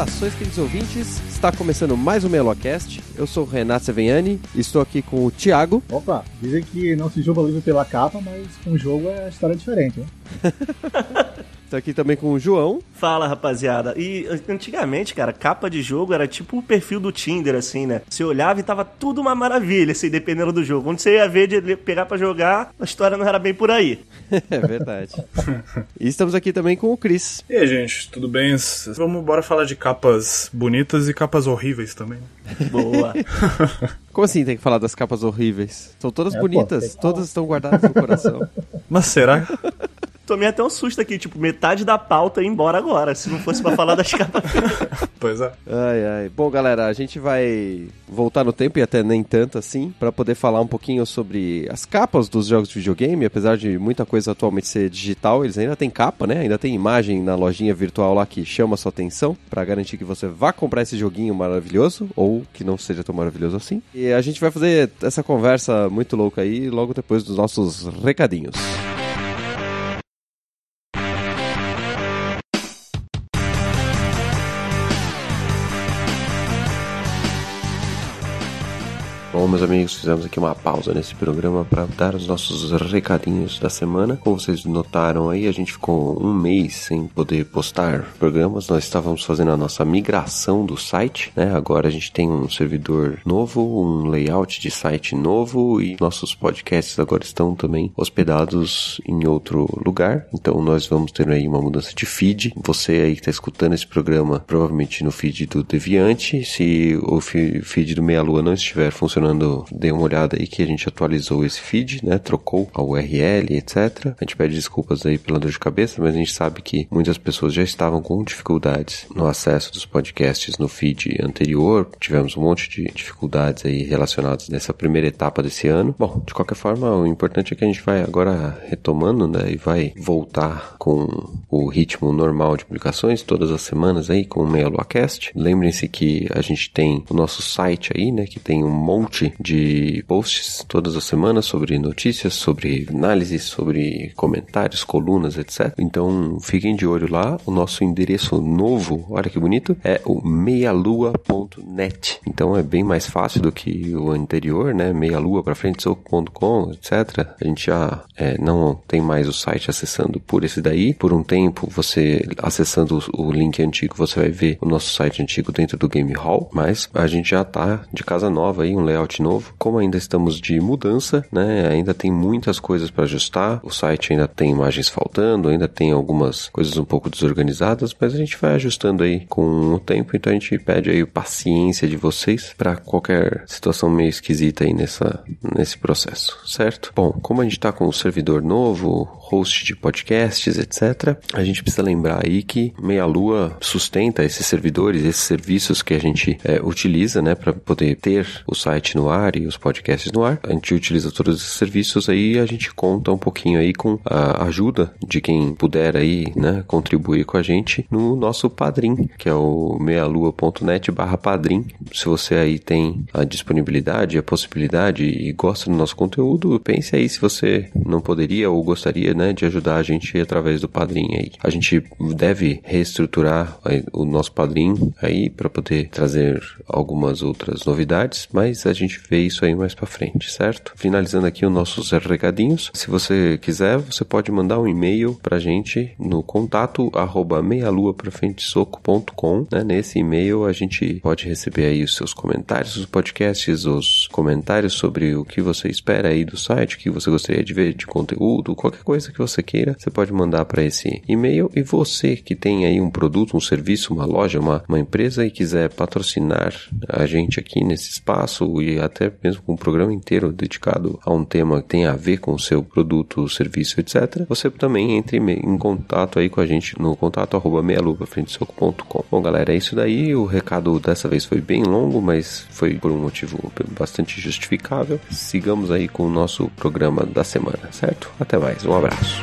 Saudações, queridos ouvintes. Está começando mais um Melocast. Eu sou o Renato Seveniani e estou aqui com o Thiago. Opa, dizem que não se julga o livro pela capa, mas com o jogo é história diferente, né? Estou aqui também com o João. Fala, rapaziada. E antigamente, cara, capa de jogo era tipo o perfil do Tinder, assim, né? Você olhava e tava tudo uma maravilha, assim, dependendo do jogo. Onde você ia ver de pegar para jogar, a história não era bem por aí. é verdade. e estamos aqui também com o Cris. E aí, gente, tudo bem? Vamos bora falar de capas bonitas e capas horríveis também. Boa. Como assim tem que falar das capas horríveis? São todas é, bonitas, pô, todas estão guardadas no coração. Mas será? Tomei até um susto aqui, tipo, metade da pauta ia embora agora, se não fosse pra falar das capas. pois é. Ai, ai. Bom, galera, a gente vai voltar no tempo e até nem tanto assim, para poder falar um pouquinho sobre as capas dos jogos de videogame, apesar de muita coisa atualmente ser digital, eles ainda tem capa, né? Ainda tem imagem na lojinha virtual lá que chama a sua atenção, para garantir que você vá comprar esse joguinho maravilhoso, ou que não seja tão maravilhoso assim. E a gente vai fazer essa conversa muito louca aí logo depois dos nossos recadinhos. Bom, meus amigos, fizemos aqui uma pausa nesse programa para dar os nossos recadinhos da semana. Como vocês notaram aí, a gente ficou um mês sem poder postar programas. Nós estávamos fazendo a nossa migração do site, né? Agora a gente tem um servidor novo, um layout de site novo e nossos podcasts agora estão também hospedados em outro lugar. Então nós vamos ter aí uma mudança de feed. Você aí que está escutando esse programa, provavelmente no feed do Deviante. Se o feed do Meia Lua não estiver funcionando funcionando, dê uma olhada aí que a gente atualizou esse feed, né? Trocou a URL, etc. A gente pede desculpas aí pela dor de cabeça, mas a gente sabe que muitas pessoas já estavam com dificuldades no acesso dos podcasts no feed anterior. Tivemos um monte de dificuldades aí relacionadas nessa primeira etapa desse ano. Bom, de qualquer forma, o importante é que a gente vai agora retomando, né? E vai voltar com o ritmo normal de publicações todas as semanas aí com o Meia Cast. Lembrem-se que a gente tem o nosso site aí, né? Que tem um monte monte de posts todas as semanas sobre notícias, sobre análises, sobre comentários, colunas, etc. Então fiquem de olho lá. O nosso endereço novo, olha que bonito, é o meialua.net. Então é bem mais fácil do que o anterior, né? Meialua para frente, soco.com, etc. A gente já é, não tem mais o site acessando por esse daí. Por um tempo, você acessando o link antigo, você vai ver o nosso site antigo dentro do Game Hall, mas a gente já tá de casa nova aí, um layout novo. Como ainda estamos de mudança, né, ainda tem muitas coisas para ajustar. O site ainda tem imagens faltando, ainda tem algumas coisas um pouco desorganizadas, mas a gente vai ajustando aí com o tempo. Então a gente pede aí paciência de vocês para qualquer situação meio esquisita aí nessa nesse processo, certo? Bom, como a gente está com o servidor novo, host de podcasts, etc. A gente precisa lembrar aí que Meia Lua sustenta esses servidores, esses serviços que a gente é, utiliza, né, para poder ter o site no ar e os podcasts no ar. A gente utiliza todos esses serviços aí e a gente conta um pouquinho aí com a ajuda de quem puder aí, né, contribuir com a gente no nosso Padrim, que é o meialua.net barra Padrim. Se você aí tem a disponibilidade, a possibilidade e gosta do nosso conteúdo, pense aí se você não poderia ou gostaria né, de ajudar a gente através do padrinho aí. A gente deve reestruturar o nosso padrinho aí para poder trazer algumas outras novidades, mas a gente vê isso aí mais para frente, certo? Finalizando aqui os nossos recadinhos. Se você quiser, você pode mandar um e-mail pra gente no contato arroba meialuaprafrentesoco.com, né? Nesse e-mail a gente pode receber aí os seus comentários dos podcasts, os comentários sobre o que você espera aí do site, o que você gostaria de ver de conteúdo, qualquer coisa que você queira, você pode mandar para esse e-mail. E você que tem aí um produto, um serviço, uma loja, uma, uma empresa e quiser patrocinar a gente aqui nesse espaço e até mesmo com um programa inteiro dedicado a um tema que tem a ver com o seu produto, serviço, etc., você também entre em contato aí com a gente no contato arroba meialupafrentesoco.com. Bom, galera, é isso daí. O recado dessa vez foi bem longo, mas foi por um motivo bastante justificável. Sigamos aí com o nosso programa da semana, certo? Até mais, um abraço.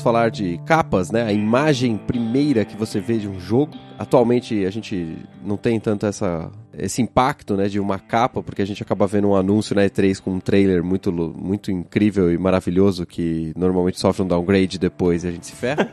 Vamos falar de capas, né? A imagem primeira que você vê de um jogo. Atualmente a gente não tem tanto essa, esse impacto, né, de uma capa, porque a gente acaba vendo um anúncio na E3 com um trailer muito, muito incrível e maravilhoso que normalmente sofre um downgrade depois e a gente se ferra.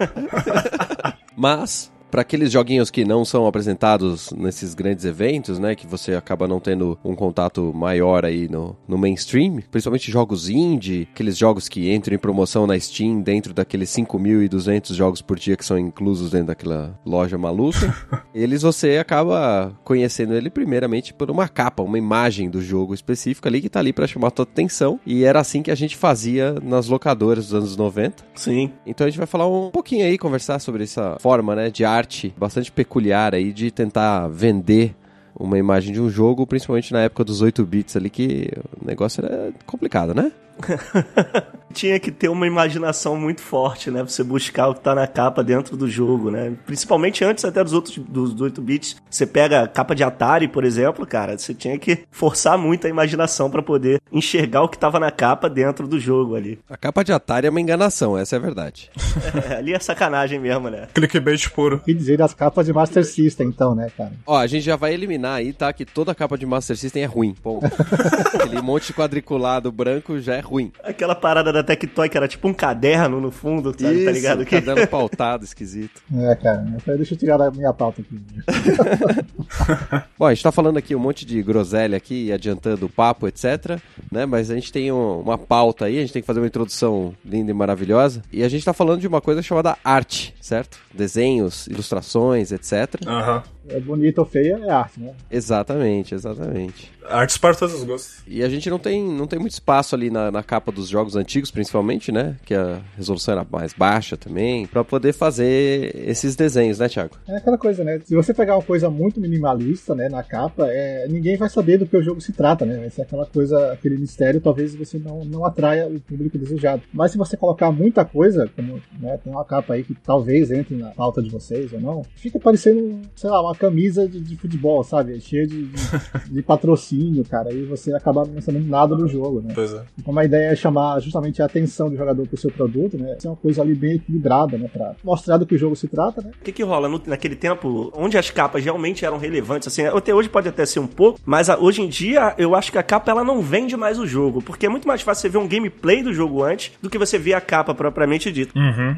Mas para aqueles joguinhos que não são apresentados nesses grandes eventos, né, que você acaba não tendo um contato maior aí no, no mainstream, principalmente jogos indie, aqueles jogos que entram em promoção na Steam dentro daqueles 5.200 jogos por dia que são inclusos dentro daquela loja maluca, eles você acaba conhecendo ele primeiramente por uma capa, uma imagem do jogo específico ali que tá ali para chamar a tua atenção, e era assim que a gente fazia nas locadoras dos anos 90. Sim. Então a gente vai falar um pouquinho aí, conversar sobre essa forma, né, de arte bastante peculiar aí de tentar vender uma imagem de um jogo, principalmente na época dos 8 bits ali, que o negócio era complicado, né? Tinha que ter uma imaginação muito forte, né? Pra você buscar o que tá na capa dentro do jogo, né? Principalmente antes até dos outros dos 8 bits. Você pega a capa de Atari, por exemplo, cara, você tinha que forçar muito a imaginação para poder enxergar o que tava na capa dentro do jogo ali. A capa de Atari é uma enganação, essa é a verdade. é, ali é sacanagem mesmo, né? Clickbait puro. E dizer das capas de Master System, então, né, cara? Ó, a gente já vai eliminar aí, tá? Que toda capa de Master System é ruim. Ponto. Aquele monte quadriculado branco já é ruim. Aquela parada da Tectoy que era tipo um caderno no fundo, sabe? Isso, tá ligado? Um caderno pautado, esquisito. É, cara. Deixa eu tirar da minha pauta aqui. Bom, a gente tá falando aqui um monte de groselha aqui, adiantando o papo, etc. Né? Mas a gente tem um, uma pauta aí, a gente tem que fazer uma introdução linda e maravilhosa. E a gente tá falando de uma coisa chamada arte, certo? Desenhos, ilustrações, etc. Aham. É bonita ou feia, é arte, né? Exatamente, exatamente. Artes para todos os gostos. E a gente não tem, não tem muito espaço ali na, na capa dos jogos antigos, principalmente, né? Que a resolução era mais baixa também, para poder fazer esses desenhos, né, Thiago? É aquela coisa, né? Se você pegar uma coisa muito minimalista, né, na capa, é, ninguém vai saber do que o jogo se trata, né? Vai ser aquela coisa, aquele mistério, talvez você não, não atraia o público desejado. Mas se você colocar muita coisa, como né, tem uma capa aí que talvez entre na pauta de vocês ou não, fica parecendo, sei lá, uma camisa de, de futebol, sabe? Cheia de, de, de patrocínio, cara, e você acaba não sabendo nada do jogo, né? Pois é. E como a ideia é chamar justamente a atenção do jogador pro seu produto, né? Ser uma coisa ali bem equilibrada, né? Pra mostrar do que o jogo se trata, né? O que que rola no- naquele tempo, onde as capas realmente eram relevantes, assim, até hoje pode até ser um pouco, mas a- hoje em dia eu acho que a capa ela não vende mais o jogo, porque é muito mais fácil você ver um gameplay do jogo antes do que você ver a capa propriamente dita.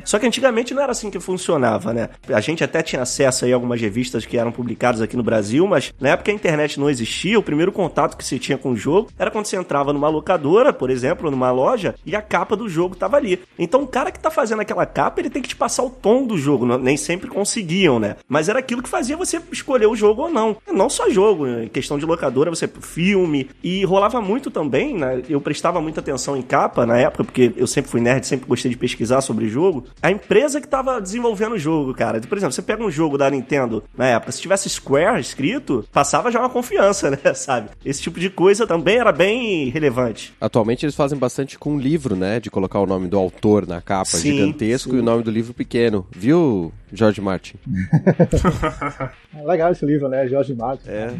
Só que antigamente não era assim que funcionava, né? A gente até tinha acesso aí a algumas revistas que eram publicadas aqui no Brasil, mas na época a internet não existia, o primeiro contato que se tinha com o jogo era quando você entrava numa locadora, por exemplo, numa loja, e a capa do jogo tava ali. Então o cara que tá fazendo aquela capa, ele tem que te passar o tom do jogo, nem sempre conseguiam, né? Mas era aquilo que fazia você escolher o jogo ou não. Não só jogo, em questão de locadora, você filme, e rolava muito também, né? Eu prestava muita atenção em capa na época, porque eu sempre fui nerd, sempre gostei de pesquisar sobre jogo. A empresa que tava desenvolvendo o jogo, cara. Por exemplo, você pega um jogo da Nintendo na época, se tivesse Square escrito, passava já uma confiança, né? Sabe? Esse tipo de coisa também era bem relevante. Atualmente eles fazem bastante com livro, né? De colocar o nome do autor na capa Sim, gigantesco sim. e o nome do livro pequeno. Viu, George Martin? Legal esse livro, né? Jorge Martin. É.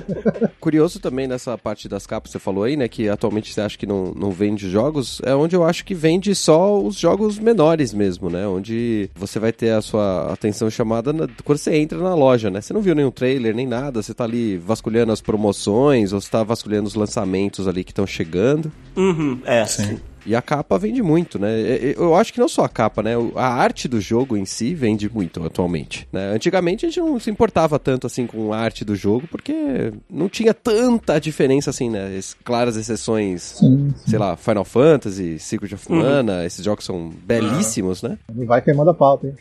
Curioso também nessa parte das capas que você falou aí, né? Que atualmente você acha que não, não vende jogos. É onde eu acho que vende só os jogos menores mesmo, né? Onde você vai ter a sua atenção chamada na- quando você entra na loja, né? Você não viu nenhum trailer, nem nada. Você tá ali vasculhando as promoções ou você tá vasculhando os lançamentos ali que estão chegando. Uhum, é. Sim. E a capa vende muito, né? Eu acho que não só a capa, né? A arte do jogo em si vende muito atualmente. Né? Antigamente a gente não se importava tanto assim com a arte do jogo, porque não tinha tanta diferença assim, né? Claras exceções, sim, sim. sei lá, Final Fantasy, Secret of Mana, uhum. esses jogos são belíssimos, né? Não vai queimando a pauta, hein?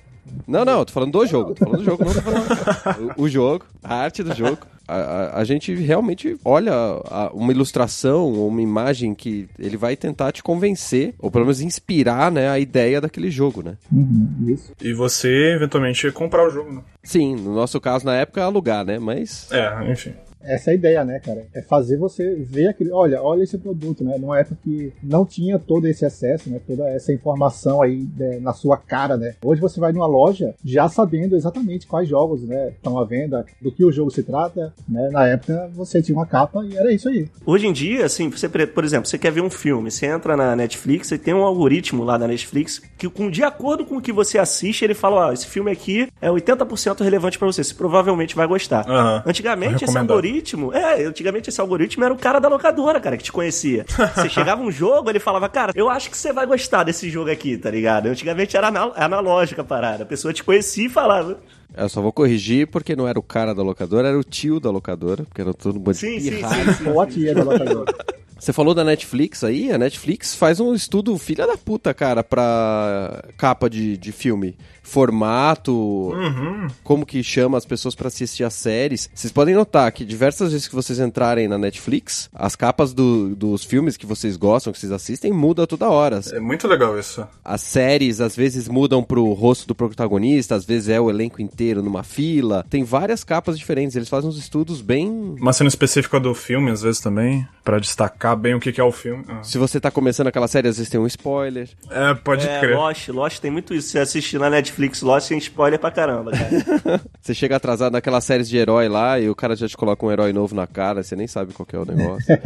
Não, não, tô falando do jogo. Tô falando do jogo, não tô falando. O, o jogo, a arte do jogo. A, a, a, gente realmente olha a, uma ilustração ou uma imagem que ele vai tentar te convencer, ou pelo menos inspirar, né, a ideia daquele jogo, né? Uhum, isso. E você, eventualmente, comprar o jogo, né? Sim, no nosso caso, na época, alugar, né? Mas. É, enfim. Essa é a ideia, né, cara? É fazer você ver aquele. Olha, olha esse produto, né? Numa época que não tinha todo esse acesso, né? Toda essa informação aí né, na sua cara, né? Hoje você vai numa loja já sabendo exatamente quais jogos, né? Estão à venda, do que o jogo se trata, né? Na época você tinha uma capa e era isso aí. Hoje em dia, assim, você, por exemplo, você quer ver um filme, você entra na Netflix e tem um algoritmo lá da Netflix que, com, de acordo com o que você assiste, ele fala: ó, esse filme aqui é 80% relevante para você, você provavelmente vai gostar. Uhum. Antigamente, esse algoritmo algoritmo. É, antigamente esse algoritmo era o cara da locadora, cara, que te conhecia. Você chegava um jogo, ele falava, cara, eu acho que você vai gostar desse jogo aqui, tá ligado? Antigamente era analógica a parada. A pessoa te conhecia e falava. Eu só vou corrigir porque não era o cara da locadora, era o tio da locadora, porque era todo mundo sim, sim, sim, sim, Ou a tia da locadora. Você falou da Netflix aí, a Netflix faz um estudo filha da puta, cara, pra capa de, de filme formato, uhum. como que chama as pessoas para assistir as séries. Vocês podem notar que diversas vezes que vocês entrarem na Netflix, as capas do, dos filmes que vocês gostam, que vocês assistem, mudam toda hora. É muito legal isso. As séries às vezes mudam pro rosto do protagonista, às vezes é o elenco inteiro numa fila. Tem várias capas diferentes, eles fazem uns estudos bem. Uma cena específica do filme, às vezes também, para destacar bem o que, é o filme. Ah. Se você tá começando aquela série, às vezes tem um spoiler. É, pode é, crer. Lost, Lost tem muito isso. Você assistir na Netflix Netflix Lost tem spoiler pra caramba, cara. você chega atrasado naquelas séries de herói lá e o cara já te coloca um herói novo na cara, você nem sabe qual é o negócio.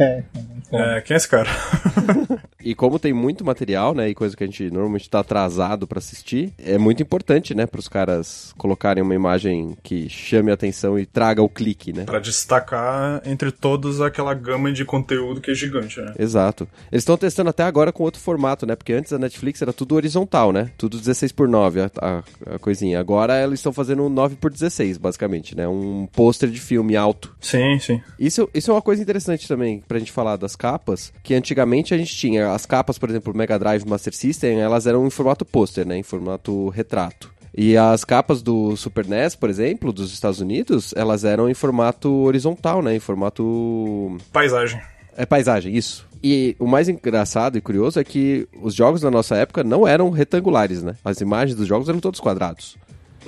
é, quem é esse cara? e como tem muito material, né, e coisa que a gente normalmente tá atrasado para assistir, é muito importante, né, pros caras colocarem uma imagem que chame a atenção e traga o clique, né? Pra destacar entre todos aquela gama de conteúdo que é gigante, né? Exato. Eles estão testando até agora com outro formato, né, porque antes a Netflix era tudo horizontal, né, tudo 16 por 9 a, a, a coisinha. Agora eles estão fazendo um 9 por 16 basicamente, né, um pôster de filme alto. Sim, sim. Isso, isso é uma coisa interessante também pra gente falar das capas, que antigamente a gente tinha as capas, por exemplo, Mega Drive Master System, elas eram em formato pôster, né? Em formato retrato. E as capas do Super NES, por exemplo, dos Estados Unidos, elas eram em formato horizontal, né? Em formato. Paisagem. É paisagem, isso. E o mais engraçado e curioso é que os jogos da nossa época não eram retangulares, né? As imagens dos jogos eram todos quadrados.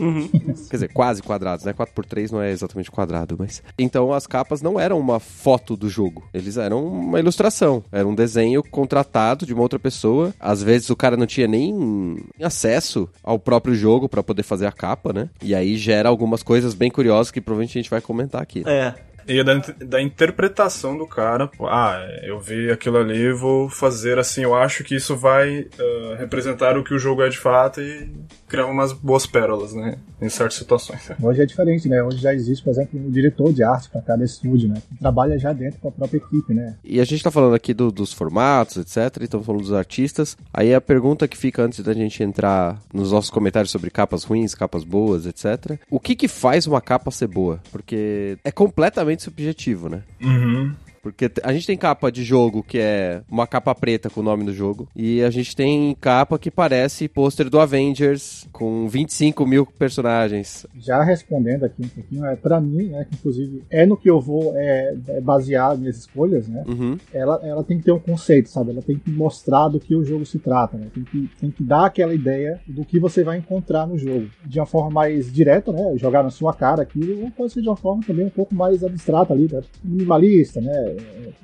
Uhum. Quer dizer, quase quadrados, né? 4x3 não é exatamente quadrado, mas. Então as capas não eram uma foto do jogo. Eles eram uma ilustração. Era um desenho contratado de uma outra pessoa. Às vezes o cara não tinha nem acesso ao próprio jogo para poder fazer a capa, né? E aí gera algumas coisas bem curiosas que provavelmente a gente vai comentar aqui. É. E da, da interpretação do cara, ah, eu vi aquilo ali, vou fazer assim, eu acho que isso vai uh, representar o que o jogo é de fato e criar umas boas pérolas, né? Em certas situações. Hoje é diferente, né? Hoje já existe, por exemplo, um diretor de arte para cada estúdio, né? Que trabalha já dentro com a própria equipe, né? E a gente tá falando aqui do, dos formatos, etc. Estamos falando dos artistas. Aí a pergunta que fica antes da gente entrar nos nossos comentários sobre capas ruins, capas boas, etc. O que que faz uma capa ser boa? Porque é completamente subjetivo, né? Uhum. Porque a gente tem capa de jogo que é uma capa preta com o nome do jogo. E a gente tem capa que parece pôster do Avengers com 25 mil personagens. Já respondendo aqui um pouquinho, é para mim, né, que inclusive é no que eu vou é, é basear minhas escolhas, né? Uhum. Ela, ela tem que ter um conceito, sabe? Ela tem que mostrar do que o jogo se trata, né? Tem que, tem que dar aquela ideia do que você vai encontrar no jogo. De uma forma mais direta, né? Jogar na sua cara aquilo, ou pode ser de uma forma também um pouco mais abstrata ali, né? minimalista, né?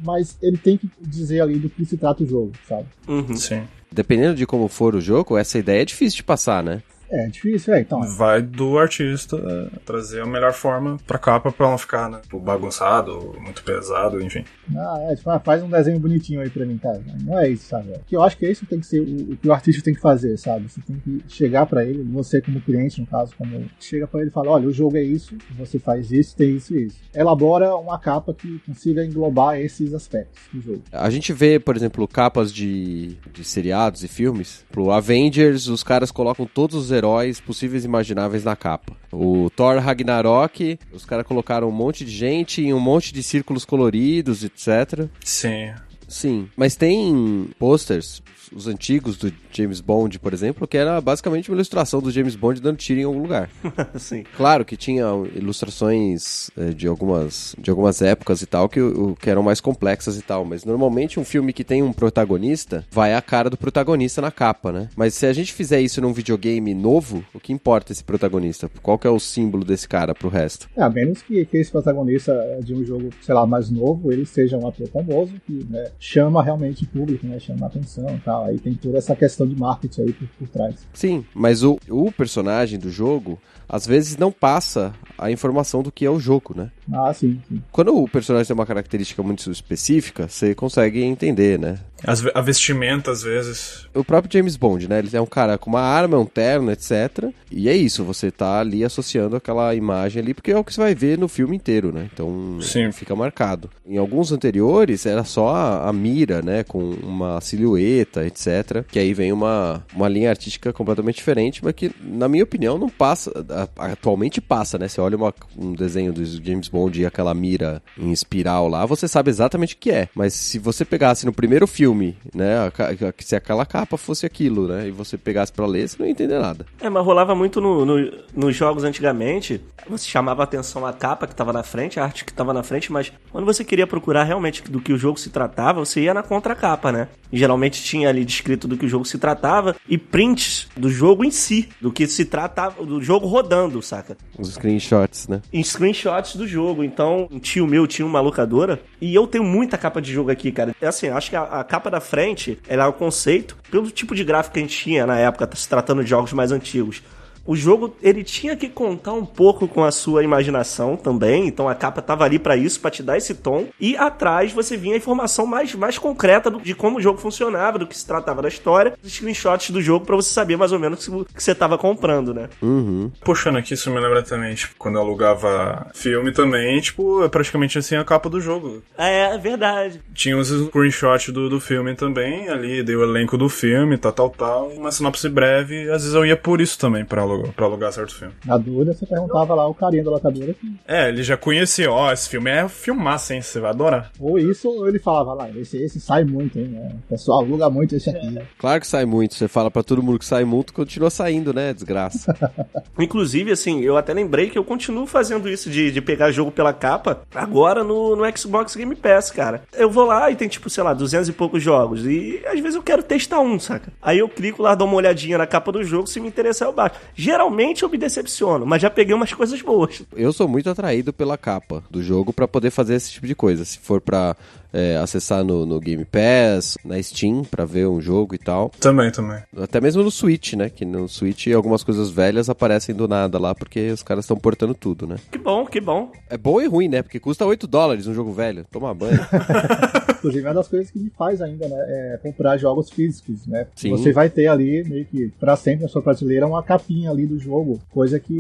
Mas ele tem que dizer ali do que se trata o jogo, sabe? Uhum. Sim. Dependendo de como for o jogo, essa ideia é difícil de passar, né? É difícil, é. Então, Vai do artista é, trazer a melhor forma pra capa pra não ficar, né? tipo, bagunçado, muito pesado, enfim. ah, é, tipo, ah, faz um desenho bonitinho aí pra mim, cara. Não é isso, sabe? Que eu acho que isso tem que ser o, o que o artista tem que fazer, sabe? Você tem que chegar pra ele, você como cliente, no caso, como chega pra ele e fala, olha, o jogo é isso, você faz isso, tem isso e isso. Elabora uma capa que consiga englobar esses aspectos do jogo. A gente vê, por exemplo, capas de, de seriados e filmes. Pro Avengers, os caras colocam todos os heróis possíveis e imagináveis na capa. O Thor Ragnarok, os caras colocaram um monte de gente em um monte de círculos coloridos, etc. Sim. Sim, mas tem posters, os antigos do James Bond, por exemplo, que era basicamente uma ilustração do James Bond dando tiro em algum lugar. Sim. Claro que tinha ilustrações eh, de algumas, de algumas épocas e tal que, que eram mais complexas e tal, mas normalmente um filme que tem um protagonista vai a cara do protagonista na capa, né? Mas se a gente fizer isso num videogame novo, o que importa esse protagonista? Qual que é o símbolo desse cara pro resto? É, a menos que, que esse protagonista de um jogo, sei lá, mais novo, ele seja um ator famoso, que né, chama realmente o público, né? Chama a atenção e tal. Aí tem toda essa questão de marketing aí por, por trás. Sim, mas o, o personagem do jogo às vezes não passa a informação do que é o jogo, né? Ah, sim, sim. Quando o personagem tem uma característica muito específica, você consegue entender, né? As a vestimenta, às vezes. O próprio James Bond, né? Ele é um cara com uma arma, um terno, etc. E é isso, você tá ali associando aquela imagem ali, porque é o que você vai ver no filme inteiro, né? Então Sim. fica marcado. Em alguns anteriores era só a, a mira, né? Com uma silhueta, etc. Que aí vem uma, uma linha artística completamente diferente, mas que, na minha opinião, não passa. Atualmente passa, né? Você olha uma- um desenho do James Bond e aquela mira em espiral lá, você sabe exatamente o que é. Mas se você pegasse no primeiro filme, né? se aquela capa fosse aquilo, né? E você pegasse pra ler, você não ia entender nada. É, mas rolava muito no, no- nos jogos antigamente. Você chamava a atenção a capa que tava na frente, a arte que tava na frente, mas quando você queria procurar realmente do que o jogo se tratava, você ia na contracapa, né? E geralmente tinha ali descrito do que o jogo se tratava e prints do jogo em si, do que se tratava, do jogo rodando, saca? Os screenshots, né? em screenshots do jogo. Então, um tio meu tinha uma locadora e eu tenho muita capa de jogo aqui, cara. É assim, acho que a, a capa da frente, ela é o conceito, pelo tipo de gráfico que a gente tinha na época, se tratando de jogos mais antigos. O jogo, ele tinha que contar um pouco com a sua imaginação também, então a capa tava ali pra isso, pra te dar esse tom. E atrás você vinha a informação mais, mais concreta do- de como o jogo funcionava, do que se tratava da história, os screenshots do jogo pra você saber mais ou menos o que você tava comprando, né? Uhum. Puxando aqui, isso me lembra também, tipo, quando eu alugava filme também, tipo, é praticamente assim a capa do jogo. É, é verdade. Tinha os screenshots do, do filme também, ali, dei o elenco do filme, tal, tal, tal, uma sinopse breve, às vezes eu ia por isso também pra alugar, pra alugar certo filme. Na dúvida, você perguntava lá o carinha da locadora que É, ele já conhecia, ó, esse filme é filmaço, hein, você vai adorar. ou isso, ou ele falava lá, esse, esse sai muito, hein? né? O pessoal aluga muito esse aqui. Claro que sai muito. Você fala pra todo mundo que sai muito, continua saindo, né? Desgraça. Inclusive, assim, eu até lembrei que eu continuo fazendo isso de, de pegar jogo pela capa agora no, no Xbox Game Pass, cara. Eu vou lá e tem, tipo, sei lá, 200 e poucos jogos. E às vezes eu quero testar um, saca? Aí eu clico lá, dou uma olhadinha na capa do jogo, se me interessar eu baixo. Geralmente eu me decepciono, mas já peguei umas coisas boas. Eu sou muito atraído pela capa do jogo pra poder fazer esse tipo de coisa. Se for pra é, acessar no, no Game Pass, na Steam, pra ver um jogo e tal. Também, também. Até mesmo no Switch, né? Que no Switch algumas coisas velhas aparecem do nada lá, porque os caras estão portando tudo, né? Que bom, que bom. É bom e ruim, né? Porque custa 8 dólares um jogo velho. Toma banho. Inclusive, é uma das coisas que me faz ainda, né? É comprar jogos físicos, né? Sim. Você vai ter ali, meio que pra sempre na sua prateleira, uma capinha ali do jogo. Coisa que,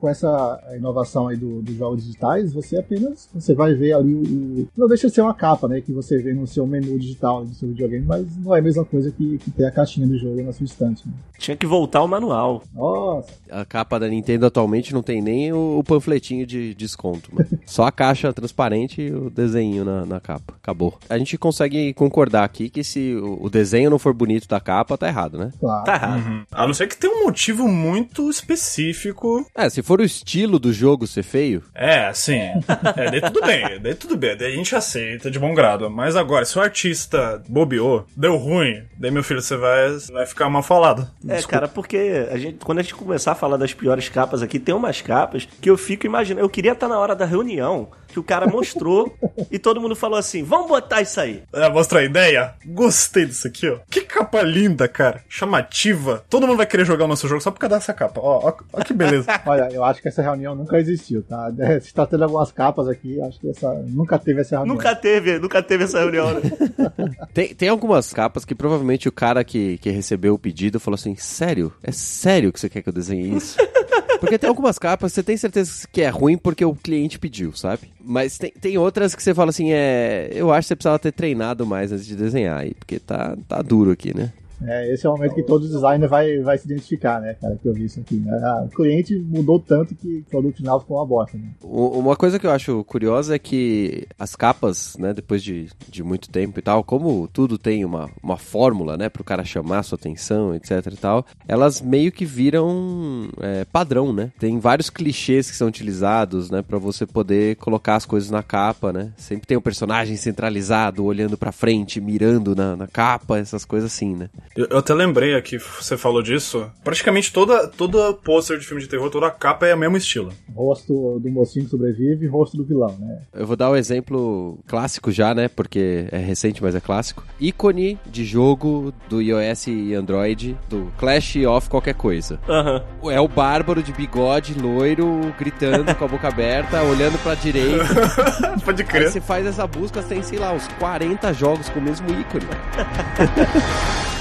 com essa inovação aí do- dos jogos digitais, você apenas você vai ver ali o, o- Não deixa de ser uma capa, né? Que você vê no seu menu digital do seu videogame, mas não é a mesma coisa que, que ter a caixinha do jogo na sua estante. Né? Tinha que voltar o manual. Nossa, A capa da Nintendo atualmente não tem nem o, o panfletinho de desconto, mano. Só a caixa transparente e o desenho na, na capa. Acabou. A gente consegue concordar aqui que se o, o desenho não for bonito da capa, tá errado, né? claro. Tá errado. Uhum. A não ser que tenha um motivo muito específico. É, se for o estilo do jogo ser feio, É, assim. É, daí tudo bem, daí tudo bem, daí a gente aceita de bom grado. Mas agora, se o artista bobeou, deu ruim, daí meu filho, você vai, você vai ficar mal falado. É, cara, porque a gente, quando a gente começar a falar das piores capas aqui, tem umas capas que eu fico imaginando. Eu queria estar na hora da reunião, que o cara mostrou e todo mundo falou assim: vamos botar isso aí. É, mostra a ideia? Gostei disso aqui, ó. Que capa linda, cara. Chamativa. Todo mundo vai querer jogar o nosso jogo só por causa dessa capa. Ó, ó, ó que beleza. Olha, eu acho que essa reunião nunca existiu, tá? Se tá tendo algumas capas aqui, acho que essa nunca teve essa reunião. Nunca teve, nunca teve essa reunião, né? Tem, tem algumas capas que provavelmente o cara que, que recebeu o pedido falou assim: Sério? É sério que você quer que eu desenhe isso? Porque tem algumas capas, você tem certeza que é ruim porque o cliente pediu, sabe? Mas tem, tem outras que você fala assim, é. Eu acho que você precisava ter treinado mais antes de desenhar aí, porque tá, tá duro aqui, né? É, esse é o momento que todo designer vai, vai se identificar, né, cara, que eu vi isso aqui. Né? Ah, o cliente mudou tanto que o produto final ficou uma bosta, né? Uma coisa que eu acho curiosa é que as capas, né, depois de, de muito tempo e tal, como tudo tem uma, uma fórmula, né, pro cara chamar sua atenção, etc e tal, elas meio que viram é, padrão, né? Tem vários clichês que são utilizados, né, pra você poder colocar as coisas na capa, né? Sempre tem um personagem centralizado, olhando pra frente, mirando na, na capa, essas coisas assim, né? Eu, eu até lembrei aqui, você falou disso. Praticamente toda, toda pôster de filme de terror, toda capa é o mesmo estilo. Rosto do mocinho que sobrevive e rosto do vilão, né? Eu vou dar o um exemplo clássico já, né? Porque é recente, mas é clássico. Ícone de jogo do iOS e Android, do Clash of qualquer coisa. Aham. É o bárbaro de bigode, loiro, gritando com a boca aberta, olhando pra direita. Pode Aí crer. você faz essa busca, tem, sei lá, uns 40 jogos com o mesmo ícone.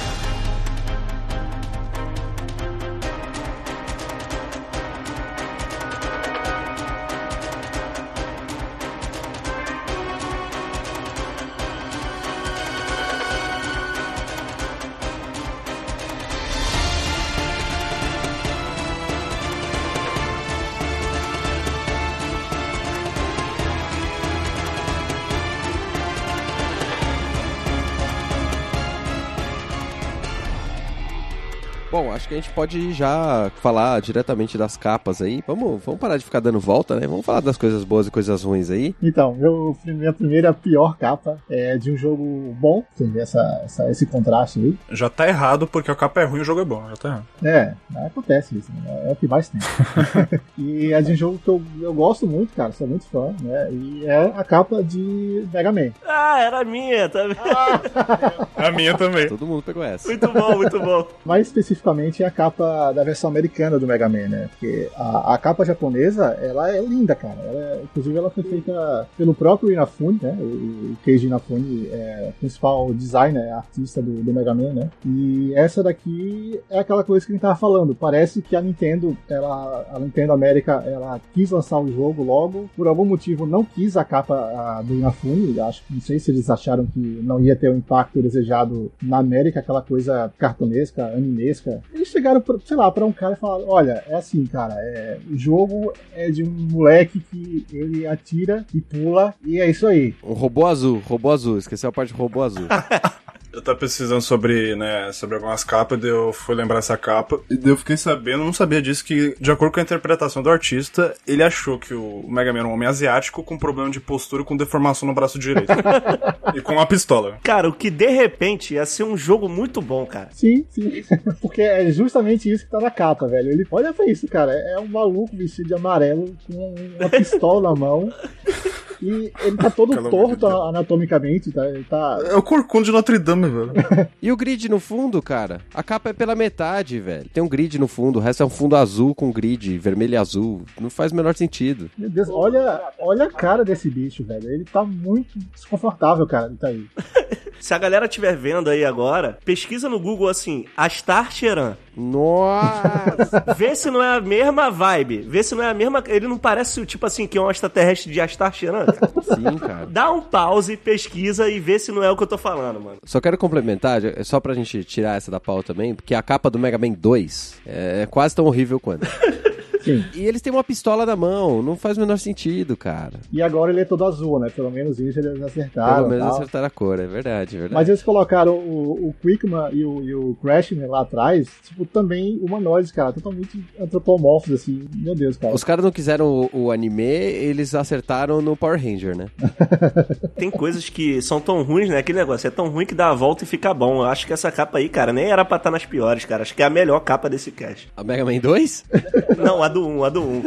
gente pode já falar diretamente das capas aí. Vamos, vamos parar de ficar dando volta, né? Vamos falar das coisas boas e coisas ruins aí. Então, meu, minha primeira pior capa é de um jogo bom, tem essa, essa, esse contraste aí. Já tá errado porque a capa é ruim e o jogo é bom. Já tá errado. É, acontece isso, né? é o que mais tem. e é de um jogo que eu, eu gosto muito, cara, sou muito fã, né? E é a capa de Mega Man. Ah, era a minha, tá vendo? A minha também. Todo mundo pegou essa. Muito bom, muito bom. Mais especificamente é a capa da versão americana do Mega Man, né? Porque a, a capa japonesa, ela é linda, cara. Ela é- inclusive, ela foi feita pelo próprio Inafune, né? O, o Keiji Inafune é o principal designer, é artista do, do Mega Man, né? E essa daqui é aquela coisa que a gente tava falando. Parece que a Nintendo, ela, a Nintendo América, ela quis lançar o jogo logo, por algum motivo não quis a capa a, do Inafune. Acho que não sei se eles acharam que não ia ter o impacto desejado na América, aquela coisa cartunesca, animesca. Eles chegaram, pra, sei lá, pra um cara e falaram: Olha, é assim, cara, é, o jogo é de um moleque que ele atira e pula, e é isso aí. Um robô azul, robô azul. Esqueceu a parte do robô azul. Eu tava pesquisando sobre, né, sobre algumas capas, daí eu fui lembrar essa capa, e daí eu fiquei sabendo, não sabia disso, que de acordo com a interpretação do artista, ele achou que o Mega Man era um homem asiático com problema de postura e com deformação no braço direito. e com uma pistola. Cara, o que de repente ia ser um jogo muito bom, cara. Sim, sim. Porque é justamente isso que tá na capa, velho. Ele, olha pra isso, cara. É um maluco vestido de amarelo com uma pistola na mão. E ele tá todo de torto anatomicamente, tá? Ele tá. É o corcunda de Notre Dame, velho. E o grid no fundo, cara? A capa é pela metade, velho. Tem um grid no fundo, o resto é um fundo azul com grid, vermelho e azul. Não faz o menor sentido. Meu Deus, olha, olha a cara desse bicho, velho. Ele tá muito desconfortável, cara. Ele tá aí. Se a galera estiver vendo aí agora, pesquisa no Google assim, Astar Cheran. Nossa! Vê se não é a mesma vibe. Vê se não é a mesma. Ele não parece tipo assim que é um extraterrestre de Astar Cheran. cara. Sim, cara. Dá um pause, pesquisa e vê se não é o que eu tô falando, mano. Só quero complementar, é só pra gente tirar essa da pauta também, porque a capa do Mega Man 2 é quase tão horrível quanto. Sim. E eles têm uma pistola na mão, não faz o menor sentido, cara. E agora ele é todo azul, né? Pelo menos isso eles acertaram. Pelo menos tal. acertaram a cor, é verdade, é verdade. Mas eles colocaram o, o Quickman e o, e o Crashman lá atrás, tipo, também humanoides, cara, totalmente antropomorfos, assim. Meu Deus, cara. Os caras não quiseram o, o anime, eles acertaram no Power Ranger, né? Tem coisas que são tão ruins, né? Aquele negócio é tão ruim que dá a volta e fica bom. Eu acho que essa capa aí, cara, nem era pra estar nas piores, cara. Acho que é a melhor capa desse cast. A Mega Man 2? Não, a do 1, a do 1.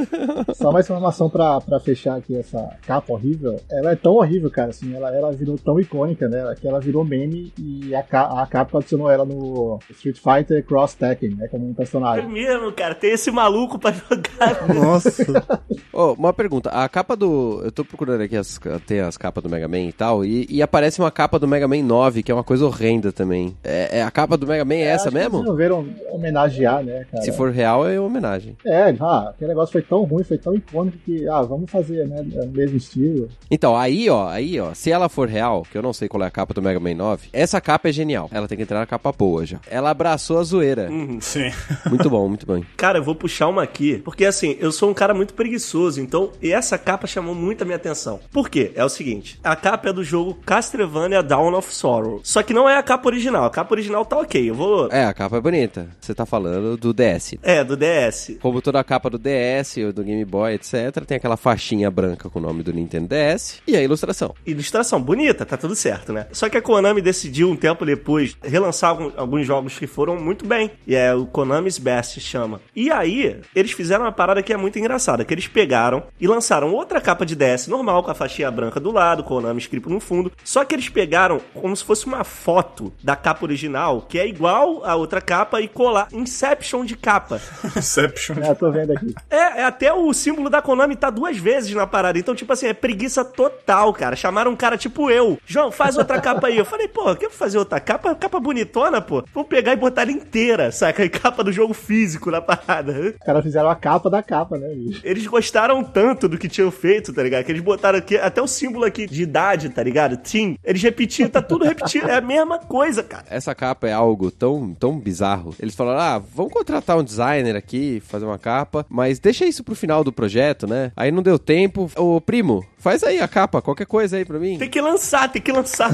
Só mais informação pra, pra fechar aqui essa capa horrível. Ela é tão horrível, cara, assim, ela, ela virou tão icônica, né? Que ela virou meme e a, a Capcom adicionou ela no Street Fighter Cross Tekken, né? Como um É personagem. mesmo, cara. Tem esse maluco pra jogar. Nossa. Ô, uma pergunta. A capa do. Eu tô procurando aqui as, tem as capas do Mega Man e tal. E, e aparece uma capa do Mega Man 9, que é uma coisa horrenda também. É, é a capa do Mega Man é essa que Eles mesmo? resolveram homenagear, né, cara? Se for real, é homenagem. É, ah, aquele negócio foi tão ruim, foi tão icônico que, ah, vamos fazer, né? No mesmo estilo. Então, aí, ó, aí, ó, se ela for real, que eu não sei qual é a capa do Mega Man 9, essa capa é genial. Ela tem que entrar na capa boa já. Ela abraçou a zoeira. Sim. Muito bom, muito bom. Cara, eu vou puxar uma aqui, porque assim, eu sou um cara muito preguiçoso, então e essa capa chamou muito a minha atenção. Por quê? É o seguinte, a capa é do jogo Castlevania Dawn of Sorrow, só que não é a capa original, a capa original tá ok, eu vou... É, a capa é bonita. Você tá falando do DS. É, do DS. Como toda a capa do DS, ou do Game Boy, etc., tem aquela faixinha branca com o nome do Nintendo DS e a ilustração. Ilustração bonita, tá tudo certo, né? Só que a Konami decidiu um tempo depois relançar alguns jogos que foram muito bem. E é o Konami's Best chama. E aí, eles fizeram uma parada que é muito engraçada, que eles pegaram e lançaram outra capa de DS normal com a faixinha branca do lado, Konami escrito no fundo. Só que eles pegaram como se fosse uma foto da capa original, que é igual a outra capa e colar Inception de capa. Inception. É, tô vendo aqui. É, é até o símbolo da Konami tá duas vezes na parada. Então, tipo assim, é preguiça total, cara. Chamaram um cara tipo eu. João, faz outra capa aí. Eu falei, pô, quer fazer outra capa? Capa bonitona, pô. Vou pegar e botar ela inteira, saca? E capa do jogo físico na parada. Os caras fizeram a capa da capa, né, bicho? Eles gostaram tanto do que tinham feito, tá ligado? Que eles botaram aqui, até o símbolo aqui de idade, tá ligado? Team. Eles repetiram, tá tudo repetido. É a mesma coisa, cara. Essa capa é algo tão, tão bizarro. Eles falaram: ah, vamos contratar um designer aqui, fazer uma capa, mas deixa isso pro final do projeto, né? Aí não deu tempo. Ô, primo, faz aí a capa, qualquer coisa aí pra mim. Tem que lançar, tem que lançar.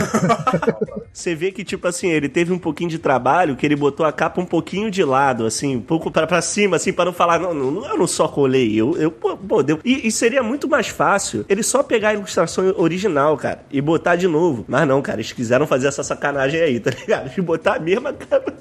Você vê que, tipo assim, ele teve um pouquinho de trabalho, que ele botou a capa um pouquinho de lado, assim, um pouco pra, pra cima, assim, pra não falar, não, não, eu não só colei, eu, eu pô, pô, deu. E, e seria muito mais fácil ele só pegar a ilustração original, cara, e botar de novo. Mas não, cara, eles quiseram fazer essa sacanagem aí, tá ligado? De botar a mesma capa.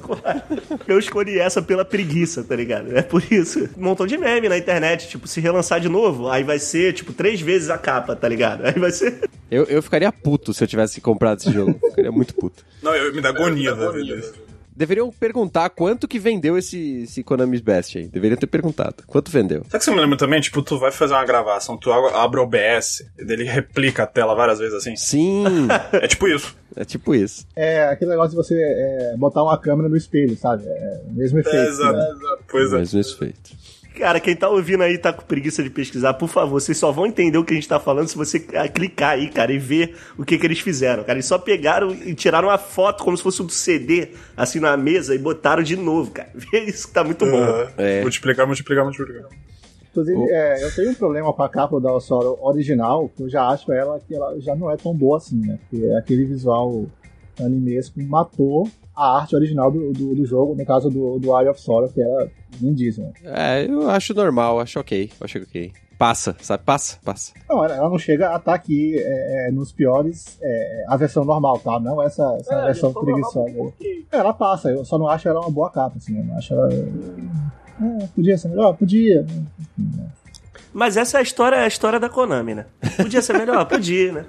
Eu escolhi essa pela preguiça, tá ligado? É por isso. Um montão de meme na internet, tipo, se relançar de novo, aí vai ser, tipo, três vezes a capa, tá ligado? Aí vai ser. Eu, eu ficaria puto se eu tivesse comprado esse jogo. Ficaria muito puto. Não, eu, me dá agonia da vida. Deveriam perguntar quanto que vendeu esse, esse Konami's Best aí. Deveriam ter perguntado. Quanto vendeu? Sabe que você me lembra também? Tipo, tu vai fazer uma gravação, tu abre o OBS, e ele replica a tela várias vezes assim. Sim, É tipo isso. é tipo isso. É aquele negócio de você é, botar uma câmera no espelho, sabe? É o mesmo efeito. É, exato. né? Pois é. Mesmo efeito. Cara, quem tá ouvindo aí tá com preguiça de pesquisar, por favor, vocês só vão entender o que a gente tá falando se você ah, clicar aí, cara, e ver o que que eles fizeram, cara. Eles só pegaram e tiraram uma foto como se fosse um CD, assim, na mesa e botaram de novo, cara. Vê isso que tá muito bom. Aham. É. Multiplicar, multiplicar, multiplicar. Inclusive, é, eu tenho um problema com a capa da Osoro original, que eu já acho ela que ela já não é tão boa assim, né? Porque aquele visual animesco matou a arte original do, do, do jogo, no caso do, do Eye of Sorrow, que era lindíssima. É, eu acho normal, acho ok. Acho ok. Passa, sabe? Passa, passa. Não, ela ela não chega a estar aqui é, é, nos piores, é, a versão normal, tá? Não essa, essa versão preguiçosa. aí. É, Ela passa, eu só não acho ela uma boa capa, assim, eu não acho ela... É, podia ser melhor? Podia. Mas essa é a história, é a história da Konami, né? Podia ser melhor? Podia, né?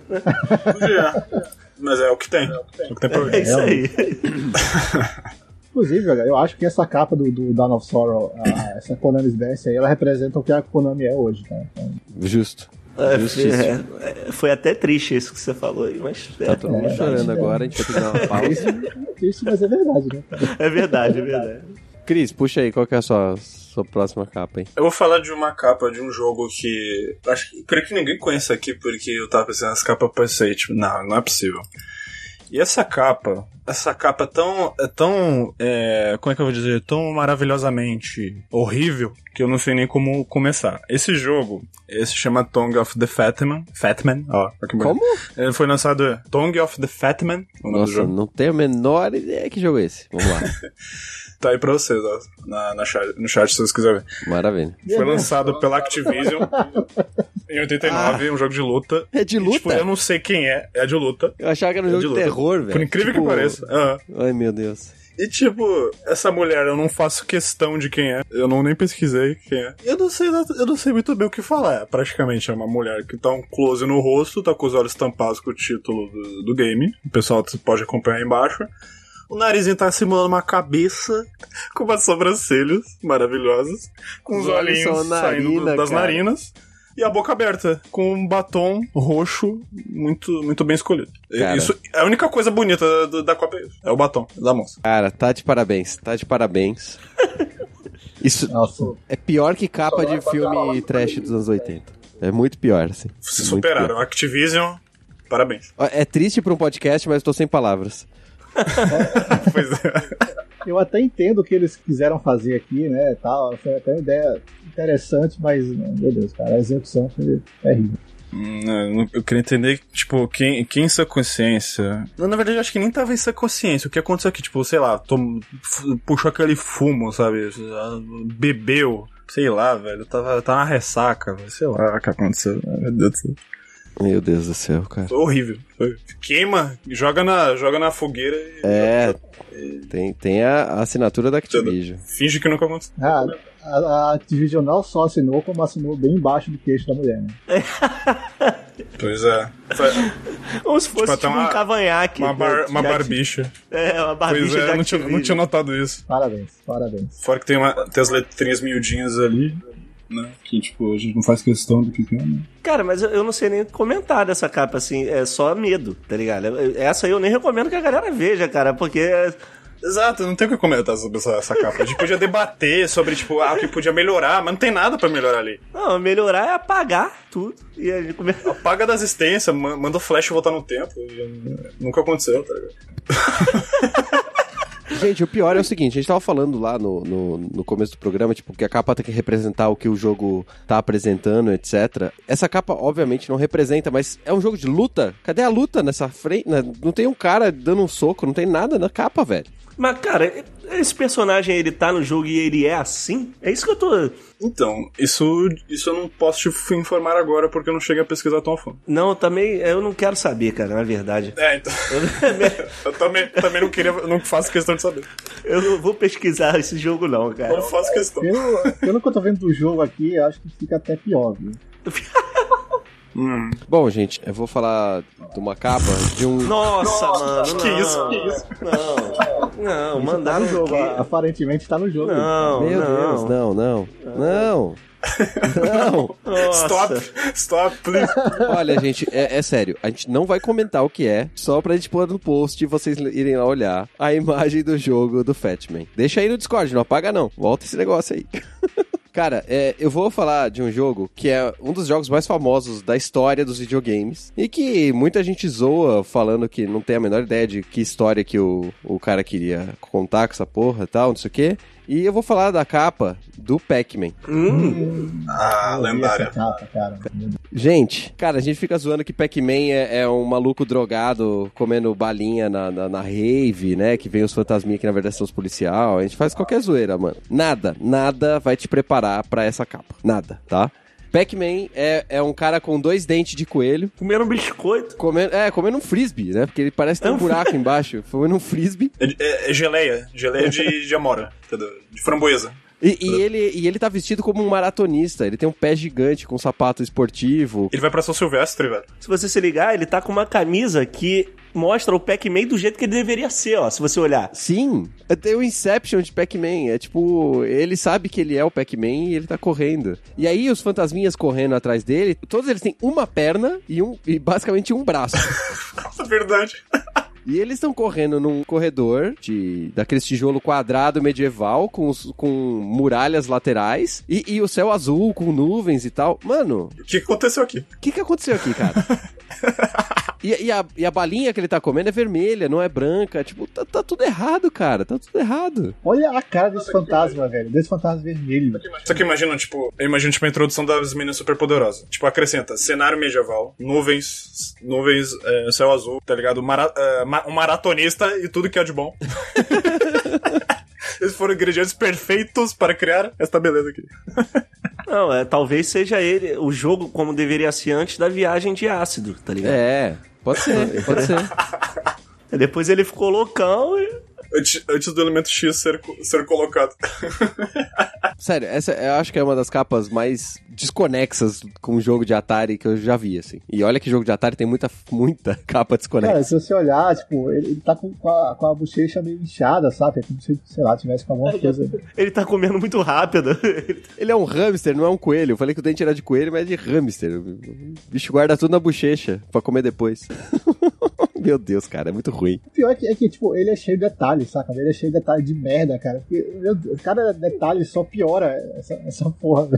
Podia. Mas é o que tem. É o que tem pra É ver. isso aí. Inclusive, eu acho que essa capa do, do Dawn of Sorrow, a- essa Konami's Best aí, ela representa o que a Konami é hoje, tá? Então, Justo. É, Justíssimo. é, foi até triste isso que você falou aí, mas é, Tá todo mundo É, chorando é. agora, a gente vai ter que dar uma pausa. isso, isso, mas é verdade, né? é verdade, é verdade. Cris, puxa aí, qual que é a sua, sua próxima capa aí? Eu vou falar de uma capa de um jogo que. Acho que. Creio que ninguém conhece aqui, porque eu tava pensando nessa capa pensei, tipo, não, não é possível. E essa capa, essa capa é tão. É tão. é, como é que eu vou dizer? Tão maravilhosamente horrível que eu não sei nem como começar. Esse jogo, esse se chama Tongue of the Fatman. Fatman, ó. que. Como? Ele foi lançado Tongue of the Fatman, Nossa, não tenho a menor ideia que jogo é esse. Vamos lá. Tá aí pra vocês, ó. Na, na chat, no chat, se vocês quiserem ver. Maravilha. Foi lançado pela Activision em 89, um jogo de luta. É de E, tipo, luta? eu não sei quem é, é de luta. Eu achava que era um É jogo de de, luta. terror, velho. Por incrível Tipo- que pareça. Aham. Ai, meu Deus. E tipo, essa mulher, eu não faço questão de quem é. Eu não nem pesquisei quem é. Eu não sei, eu não sei muito bem o que falar. Praticamente é uma mulher que tá um close no rosto, tá com os olhos tampados com o título do, do game. O pessoal pode acompanhar aí embaixo. O narizinho tá simulando uma cabeça com umas sobrancelhas maravilhosas, com os, Os olhos olhinhos são saindo narina, das cara. narinas. E a boca aberta, com um batom roxo muito, muito bem escolhido. E Cara. Isso é a única coisa bonita do- da Copa, é isso. É o batom da moça. Cara, tá de parabéns, tá de parabéns. Isso Nossa. é pior que capa de filme trash dos anos 80. É muito pior, assim. Se Muito superaram. pior. Activision, parabéns. É triste pra um podcast, mas eu tô sem palavras. pois é. Eu até entendo o que eles quiseram fazer aqui, né? Tal, foi até uma ideia interessante, mas, meu Deus, cara, a execução foi terrível. Hum, Eu queria entender, tipo, quem, quem em sua consciência. Na verdade, eu acho que nem tava em sua consciência. O que aconteceu aqui, tipo, sei lá, tom, puxou aquele fumo, sabe? Bebeu. Sei lá, velho. Tava, tava na ressaca, velho. Sei lá o que aconteceu. Meu Deus do céu. Meu Deus do céu, cara. Foi horrível. Foi- Queima, joga na, joga na fogueira e. É, tem, tem a, a assinatura da Activision. Finge que nunca aconteceu. Ah, a, a Activision não só assinou, como assinou bem embaixo do queixo da mulher, né? Pois é. Foi Como se fosse Tipo, tipo, uma- um cavanhaque. uma, bar, uma Já- barbicha. É, uma Pois barbicha é, de não tinha, não tinha notado isso. Parabéns, parabéns. Fora que tem, uma, tem as letrinhas miudinhas ali, né? Que, tipo, a gente não faz questão do que é, né? Cara, mas eu, eu não sei nem comentar dessa capa, assim, é só medo, tá ligado? Essa aí eu nem recomendo que a galera veja, cara, porque é- Exato, não tem o que comentar sobre essa, essa capa. A gente podia debater sobre, tipo, ah, o que podia melhorar, mas não tem nada pra melhorar ali. Não, melhorar é apagar tudo. E a gente come... Apaga da existência, ma- manda o flash voltar no tempo. Nunca aconteceu, tá ligado? Gente, o pior é o seguinte, a gente tava falando lá no, no, no começo do programa, tipo, que a capa tem que representar o que o jogo tá apresentando, etc. Essa capa, obviamente, não representa, mas é um jogo de luta. Cadê a luta nessa frente? Não tem um cara dando um soco, não tem nada na capa, velho. Mas, cara, esse personagem, ele tá no jogo e ele é assim? É isso que eu tô... Então, isso, isso eu não posso te informar agora porque eu não cheguei a pesquisar tão a fundo. Não, também, eu não quero saber, cara, na verdade. É, então. eu também, também não queria, não faço questão de saber. Eu não vou pesquisar esse jogo, não, cara. Não faço questão. Pelo, pelo que eu tô vendo do jogo aqui, eu acho que fica até pior, viu? Hum. Bom, gente, eu vou falar de uma capa de um... Nossa, mano, que não. isso, que isso? Não, não, Tá mandaram no jogo, aqui. aparentemente tá no jogo. Não, Meu não. Deus, não, não, não, não. Nossa. Stop, stop, please. Olha, gente, é, é sério, a gente não vai comentar o que é, só pra gente pôr no post e vocês irem lá olhar a imagem do jogo do Fatman. Deixa aí no Discord, não apaga não, volta esse negócio aí. Cara, é, eu vou falar de um jogo que é um dos jogos mais famosos da história dos videogames e que muita gente zoa falando que não tem a menor ideia de que história que o, o cara queria contar com essa porra e tal, não sei o quê. E eu vou falar da capa do Pac-Man. Hum, Ah, lendária. essa capa, cara. Gente, cara, a gente fica zoando que Pac-Man é, é um maluco drogado comendo balinha na, na, na rave, né? Que vem os fantasminhas que na verdade são os policial. A gente faz qualquer zoeira, mano. Nada, nada vai te preparar pra essa capa. Nada, tá? Pac-Man é, é um cara com dois dentes de coelho. comeram um biscoito. Comendo, é, comendo um frisbee, né? Porque ele parece ter um buraco embaixo. Comendo um frisbee. É, é- é geleia. Geleia de, de amora. entendeu? De framboesa. E, e ele, e ele tá vestido como um maratonista. Ele tem um pé gigante com um sapato esportivo. Ele vai pra São Silvestre, velho. Se você se ligar, ele tá com uma camisa que mostra o Pac-Man do jeito que ele deveria ser, ó. Se você olhar. Sim, tem o Inception de Pac-Man. É tipo, ele sabe que ele é o Pac-Man e ele tá correndo. E aí os fantasminhas correndo atrás dele, todos eles têm uma perna e, um, e basicamente um braço. É verdade. e eles estão correndo num corredor de daquele tijolo quadrado medieval com, os- com muralhas laterais e, e o céu azul com nuvens e tal. Mano, O que aconteceu aqui? o que, que aconteceu aqui, cara? E, e a, e a balinha que ele tá comendo é vermelha, não é branca. Tipo, tá, tá tudo errado, cara. Tá tudo errado. Olha a cara desse fantasma, velho. Desse fantasma vermelho. Só que imagina, tipo, eu imagino tipo, a introdução das meninas superpoderosas. Tipo, acrescenta cenário medieval, nuvens, nuvens, é, céu azul, tá ligado? Mara- é, um maratonista e tudo que é de bom. Esses foram ingredientes perfeitos para criar esta beleza aqui. Não, é, talvez seja ele, o jogo como deveria ser antes da viagem de ácido, tá ligado? É, pode ser, pode ser. Depois ele ficou loucão e. Antes, antes do elemento X ser, ser colocado. Sério, essa eu acho que é uma das capas mais desconexas com o jogo de Atari que eu já vi, assim. E olha que jogo de Atari tem muita, muita capa desconexa. Cara, se você olhar, tipo, ele, ele tá com, com, a, com a bochecha meio inchada, sabe? É como se, sei lá, tivesse com alguma coisa. Ele tá comendo muito rápido. Ele é um hamster, não é um coelho. Eu falei que o dente era de coelho, mas é de hamster. O bicho guarda tudo na bochecha pra comer depois. Meu Deus, cara, é muito ruim. O pior é que, é que, tipo, ele é cheio de detalhes, saca? Ele é cheio de detalhes de merda, cara. Porque, meu Deus, cada detalhe só piora essa, essa porra.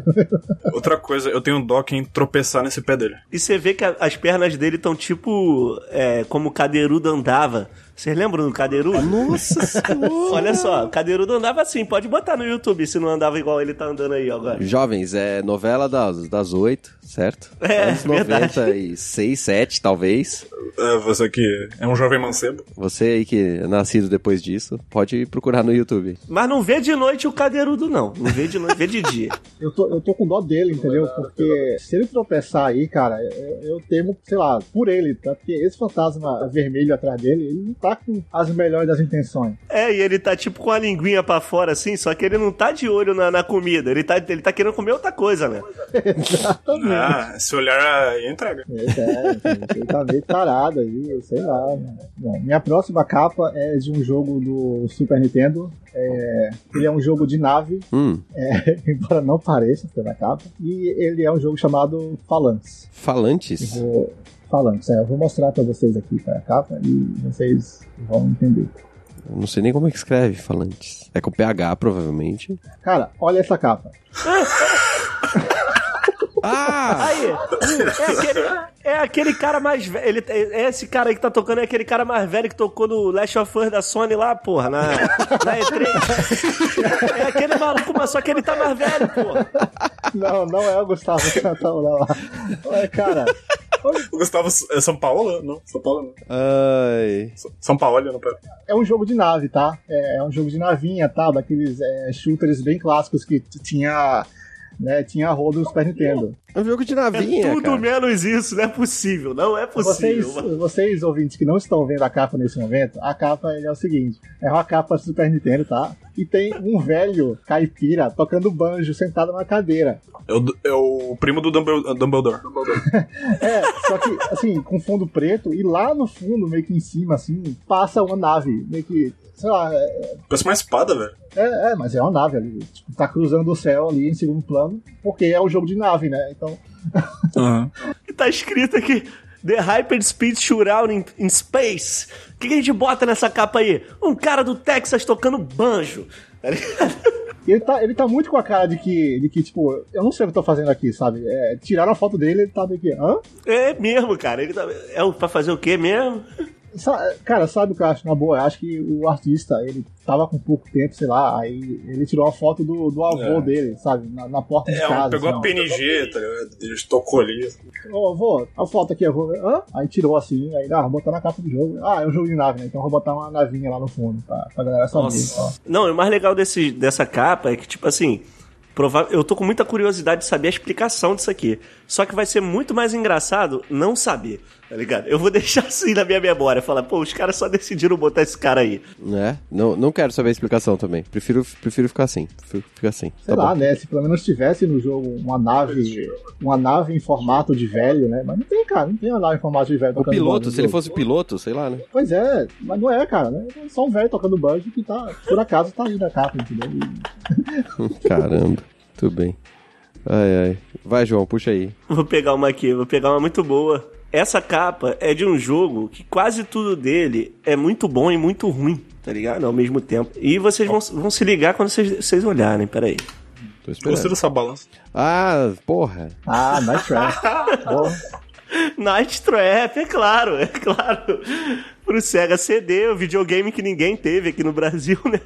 Outra coisa, eu tenho dó em tropeçar nesse pé dele. E você vê que a, as pernas dele estão tipo é, como o Cadeirudo andava. Vocês lembram do Cadeirudo? Nossa senhora. Olha só, o Cadeirudo andava assim. Pode botar no YouTube se não andava igual ele tá andando aí agora. Jovens, é novela das, das 8, certo? É, Anos verdade. 96, 7, talvez. É, você que é um jovem mancebo. Você aí que é nascido depois disso, pode procurar no YouTube. Mas não vê de noite o Cadeirudo, não. Não vê de noite, vê de dia. Eu tô, eu tô com dó dele, entendeu? Porque se ele tropeçar aí, cara, eu, eu temo, sei lá, por ele, tá? Porque esse fantasma vermelho atrás dele, ele não tá com as melhores das intenções. É, e ele tá tipo com a linguinha pra fora assim, só que ele não tá de olho na, na comida. Ele tá, ele tá querendo comer outra coisa, né? Exatamente. Ah, se olhar entrega. É, ele tá meio tarado aí, sei lá. né? Bom, minha próxima capa é de um jogo do Super Nintendo. É, ele é um jogo de nave, Hum, é, embora não pareça pela capa. E ele é um jogo chamado Phalanx. Eu falantes? vou, É, eu vou mostrar pra vocês aqui para a capa e vocês vão entender. Eu não sei nem como é que escreve falantes. É com PH, provavelmente. Cara, olha essa capa. Ah! Aí, é aquele, é aquele cara mais velho. Ele, é esse cara aí que tá tocando é aquele cara mais velho que tocou no Last of Us da Sony lá, porra, na, na E3. É aquele maluco, mas só que ele tá mais velho, porra. Não, não é o Gustavo Santaolalla lá. Olha, cara, O Gustavo é São Paulo? Não, São Paulo não. Ai. São Paulo, não, pera. é um jogo de nave, tá? É, é um jogo de navinha, tá? Daqueles é, shooters bem clássicos que tinha, né, tinha rodo no Super Nintendo. É um jogo de navinha, Tudo cara. menos isso, não é possível, não é Vocês, possível. vocês, ouvintes que não estão vendo a capa nesse momento, a capa ele é o seguinte: é uma capa do Super Nintendo, tá? E tem um velho caipira tocando banjo sentado na cadeira. É o, é o primo do Dumbledore. Dumbledore. É, só que, assim, com fundo preto, e lá no fundo, meio que em cima, assim, passa uma nave, meio que, sei lá, é, Parece uma espada, velho. é, é, mas é uma nave ali, tipo, tá cruzando o céu ali em segundo plano, porque é um jogo de nave, né? Então, E tá escrito aqui. The Hyperspeed Shootout in, in Space. O que, que a gente bota nessa capa aí? Um cara do Texas tocando banjo. Tá ele tá, ele tá muito com a cara de que, de que, tipo, eu não sei o que eu tô fazendo aqui, sabe? É, tiraram a foto dele, ele tá meio que, hã? É mesmo, cara. Ele tá, é pra fazer o quê mesmo? Cara, sabe o que eu acho? Na boa, eu acho que o artista, ele tava com pouco tempo, sei lá, aí ele tirou a foto do, do avô É. dele, sabe? Na, na porta de É, casa. pegou assim, a PNG, tá ligado? Ele tocou ali. Ô, avô, a foto aqui, avô. Hã? Aí tirou assim, aí, ah, vou botar na capa do jogo. Ah, é um jogo de nave, né? Então eu vou botar uma navinha lá no fundo, pra, pra galera saber. Nossa. Ó. Não, e o mais legal desse, dessa capa é que, tipo assim, prova- eu tô com muita curiosidade de saber a explicação disso aqui. Só que vai ser muito mais engraçado não saber, tá ligado? Eu vou deixar assim na minha memória, falar, pô, os caras só decidiram botar esse cara aí. Né? Não, não quero saber a explicação também. Prefiro, prefiro ficar assim. Prefiro ficar assim. Sei Tá lá, bom. né? Se pelo menos tivesse no jogo uma nave, uma nave em formato de velho, né? Mas não tem, cara, não tem uma nave em formato de velho O piloto, se ele fosse piloto, sei lá, né? Pois é, mas não é, cara, né? É só um velho tocando banjo que tá, por acaso, tá aí na capa, entendeu? Caramba. Tudo bem. Ai, ai. Vai, João, puxa aí. Vou pegar uma aqui, vou pegar uma muito boa. Essa capa é de um jogo que quase tudo dele é muito bom e muito ruim, tá ligado? Ao mesmo tempo. E vocês vão, vão se ligar quando vocês, vocês olharem, peraí. Tô Gostei esperando. dessa balança. Ah, porra. Ah, try. Porra. Night Trap, é claro, é claro. Pro Sega CD, o videogame que ninguém teve aqui no Brasil, né?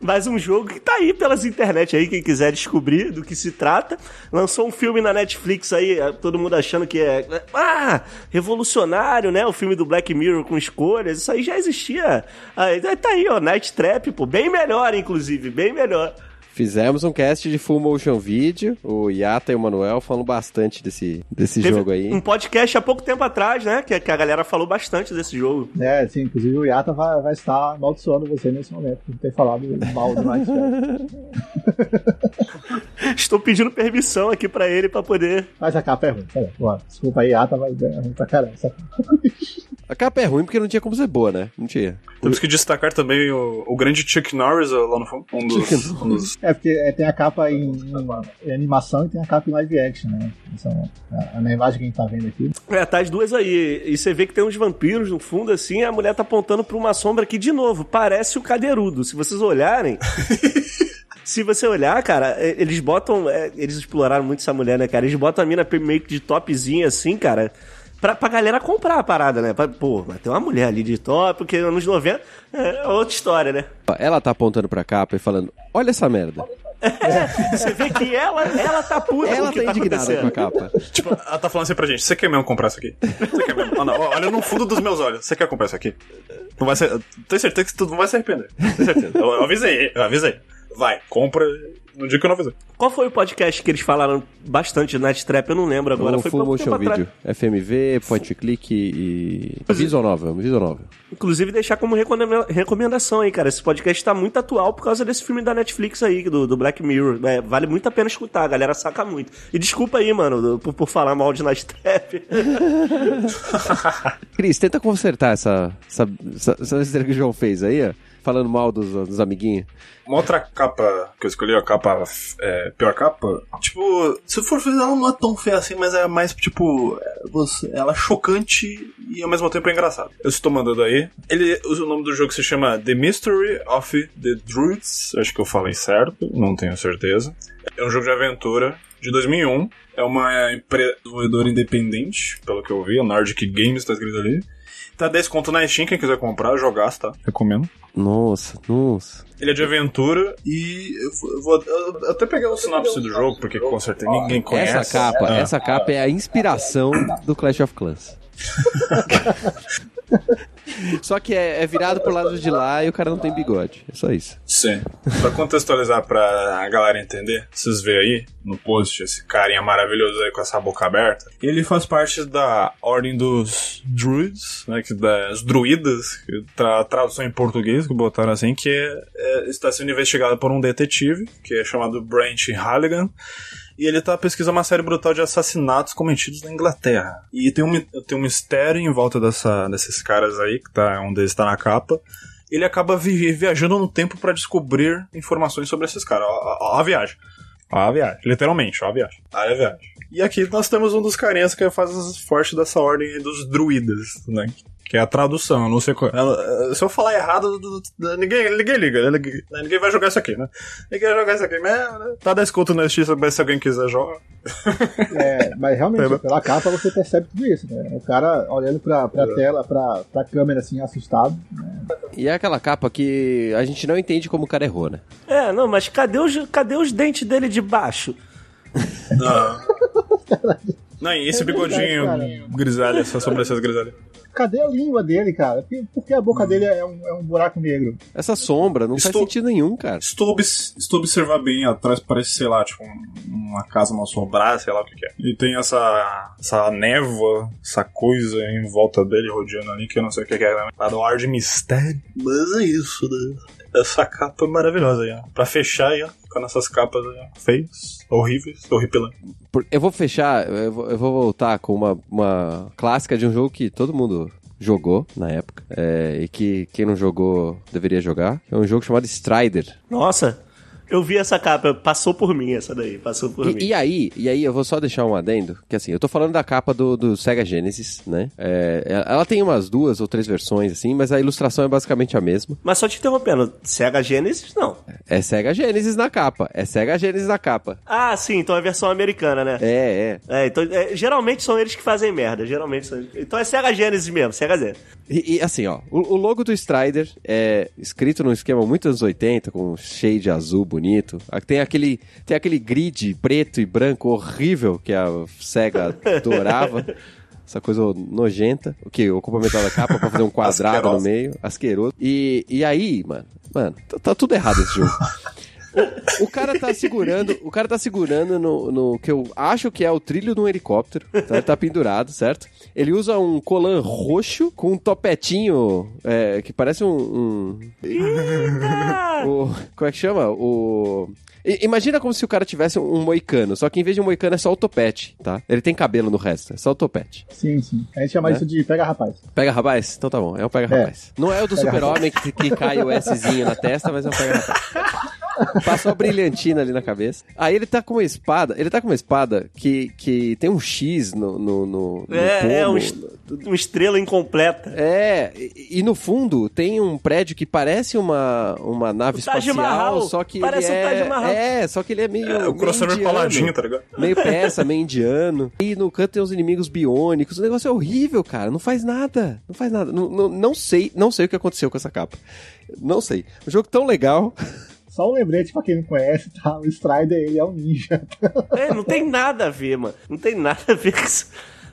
Mas um jogo que tá aí pelas internet aí, quem quiser descobrir do que se trata. Lançou um filme na Netflix aí, todo mundo achando que é. Ah, revolucionário, né? O filme do Black Mirror com escolhas. Isso aí já existia. Aí, tá aí, ó, Night Trap, pô. Bem melhor, inclusive, bem melhor. Fizemos um cast de full motion video. O Yata e o Manuel falam bastante desse, desse Teve jogo aí. Um podcast há pouco tempo atrás, né? Que, que a galera falou bastante desse jogo. É, sim, inclusive o Yata vai, vai estar amaldiçoando você nesse momento, por ter falado mal do Estou pedindo permissão aqui pra ele pra poder. Mas a capa é ruim. Desculpa aí, Yata, mas é ruim pra caramba. A capa é ruim porque não tinha como ser boa, né? Não tinha. Temos que destacar também o, o grande Chuck Norris lá no fundo. Um dos, um dos- É, porque é, tem a capa em, em animação e tem a capa em live action, né? Então, a- na imagem que a gente tá vendo aqui. É, tá as duas aí. E você vê que tem uns vampiros no fundo, assim, e a mulher tá apontando pra uma sombra que, de novo, parece o cadeirudo. Se vocês olharem. Se você olhar, cara, é, eles botam. é, Eles exploraram muito essa mulher, né, cara? Eles botam a mina meio que de topzinha, assim, cara. Pra, pra galera comprar a parada, né? Pra, pô, mas tem uma mulher ali de top, porque anos 90 é outra história, né? Ela tá apontando pra capa e falando: Olha essa merda. Você vê que ela, ela tá puta Ela com o que tá tá indignada com a capa. Tipo, ela tá falando assim pra gente: você quer mesmo comprar isso aqui? Você quer mesmo? Ah, não, olha no fundo dos meus olhos: você quer comprar isso aqui? Não vai ser. Tenho certeza que tu não vai se arrepender. Tenho certeza. Eu, eu avisei, eu avisei. Vai, compra no dia que eu não avisei. Qual foi o podcast que eles falaram bastante de Night Trap? Eu não lembro agora. o foi Full Motion atrás. Video. FMV, Point Click e. Visual Novel, Visual Novel. Inclusive, deixar como recomenda- recomendação aí, cara. Esse podcast tá muito atual por causa desse filme da Netflix aí, do, do Black Mirror. É, vale muito a pena escutar, a galera saca muito. E desculpa aí, mano, do- por, por falar mal de Night Trap. Cris, tenta consertar essa, essa, essa, essa besteira que o João fez aí, ó. Falando mal dos, dos amiguinhos. Uma outra capa que eu escolhi, a capa, é, pior capa, tipo, se for ver, ela não é tão feia assim, mas é mais, tipo, você, ela é chocante e ao mesmo tempo é engraçada. Eu estou mandando aí. Ele, o nome do jogo se chama The Mystery of the Druids, acho que eu falei certo, não tenho certeza. É um jogo de aventura de 2001, é uma empresa desenvolvedora independente, pelo que eu vi, a Nordic Games tá escrito ali. Tá 10 conto na Steam, quem quiser comprar, jogar, tá? Recomendo. Nossa, nossa. Ele é de aventura e eu vou- eu até peguei o sinopse do jogo, porque com certeza ninguém conhece. Essa capa, Ah. essa capa é a inspiração do Clash of Clans. Só que é, é virado pro lado de lá e o cara não tem bigode. É só isso. Sim. Pra contextualizar pra a galera entender, vocês veem aí no post esse carinha maravilhoso aí com essa boca aberta. Ele faz parte da Ordem dos Druids, né? Que das druidas, tra tradução em português, que botaram assim, que é, é- está sendo investigado por um detetive, que é chamado Brent Halligan. E ele tá pesquisando uma série brutal de assassinatos cometidos na Inglaterra. E tem um, tem um mistério em volta dessa, desses caras aí, que tá, um deles tá na capa ele acaba vi- viajando no tempo pra descobrir informações sobre esses caras. Ó, ó, ó a viagem. Ó a viagem. Literalmente, ó a viagem. Ó a viagem. E aqui nós temos um dos carinhas que faz as forte dessa ordem aí dos druidas, né? Que é a tradução, não sei qual. ela- Se eu falar errado, do- do- ninguém, ninguém liga. né? Ninguém, ninguém vai jogar isso aqui, né? Ninguém vai jogar isso aqui mesmo, né? Tá 10 conto na Justiça, mas se alguém quiser jogar. É, mas realmente, É, pela capa você percebe tudo isso, né? O cara olhando pra, pra tela, pra, pra câmera assim, assustado. Né? E é aquela capa que a gente não entende como o cara errou, né? é, não, mas cadê os, cadê os dentes dele de baixo? Não. Não, e esse É verdade, bigodinho cara. grisalho, essa sobrancelha grisalha. Cadê a língua dele, cara? Por- que a boca dele é um, é um buraco negro? Essa sombra não faz Estou- sentido nenhum, cara. Estou, estou observar bem atrás, parece, sei lá, tipo, um- uma casa mal assombrada, sei lá o que, que é. E tem essa, essa névoa, essa coisa em volta dele rodeando ali, que eu não sei o que, que é, né? Dá um ar de mistério. Mas é isso, né? Essa capa é maravilhosa aí, ó. Pra fechar aí, ó. Com essas capas aí, ó. Feias, horríveis, horripilantes. Eu vou fechar, eu vou, eu vou voltar com uma, uma clássica de um jogo que todo mundo jogou na época. é, e que quem não jogou deveria jogar. É um jogo chamado Strider. Nossa, eu vi essa capa, passou por mim essa daí, passou por mim. E, e aí, e aí eu vou só deixar um adendo, que assim, eu tô falando da capa do, do Sega Genesis, né? É, ela tem umas duas ou três versões, assim, mas a ilustração é basicamente a mesma. Mas só te interrompendo, Sega Genesis, não. É Sega Genesis na capa. É Sega Genesis na capa. Ah, sim, então é a versão americana, né? É, é. É, então, é, geralmente são eles que fazem merda, geralmente são eles. Então é Sega Genesis mesmo, Sega Z. E, e, assim, ó, o, o logo do Strider é escrito num esquema muito anos 80, com shade azul bonito. Ah, Tem aquele, tem aquele grid preto e branco horrível que a SEGA adorava. Essa coisa nojenta, o que ocupa metade da capa pra fazer um quadrado no meio, asqueroso. E, e aí, mano, mano, tá, tá tudo errado esse jogo. O, o cara tá segurando, o cara tá segurando no, no que eu acho que é o trilho de um helicóptero. Tá, ele tá pendurado, certo? Ele usa um colan roxo com um topetinho é, que parece um. um o, como é que chama? O. Imagina como se o cara tivesse um moicano, só que em vez de um moicano é só o topete, tá? Ele tem cabelo no resto, é só o topete. Sim, sim. A gente chama Né? isso de pega rapaz. Pega rapaz? Então tá bom, é o pega rapaz. Não é o do super-homem que, que cai o Szinho na testa, mas é o pega rapaz. Passou a brilhantina ali na cabeça. Aí ele tá com uma espada, ele tá com uma espada que, que tem um X no, no, no, no É, é pomo. um est- uma estrela incompleta. É, e, e no fundo tem um prédio que parece uma, uma nave O Taj espacial, Mahal. só que Parece é... Taj Mahal. É, só que ele é meio É, o crossover indiano. coladinho, tá ligado? Meio peça, meio indiano. E no canto tem uns inimigos biônicos. O negócio é horrível, cara. Não faz nada. Não faz nada. Não, não, não sei, não sei o que aconteceu com essa capa. Não sei. Um jogo tão legal. Só um lembrete pra quem não conhece, tá? O Strider, ele é um ninja. É, não tem nada a ver, mano. Não tem nada a ver com isso.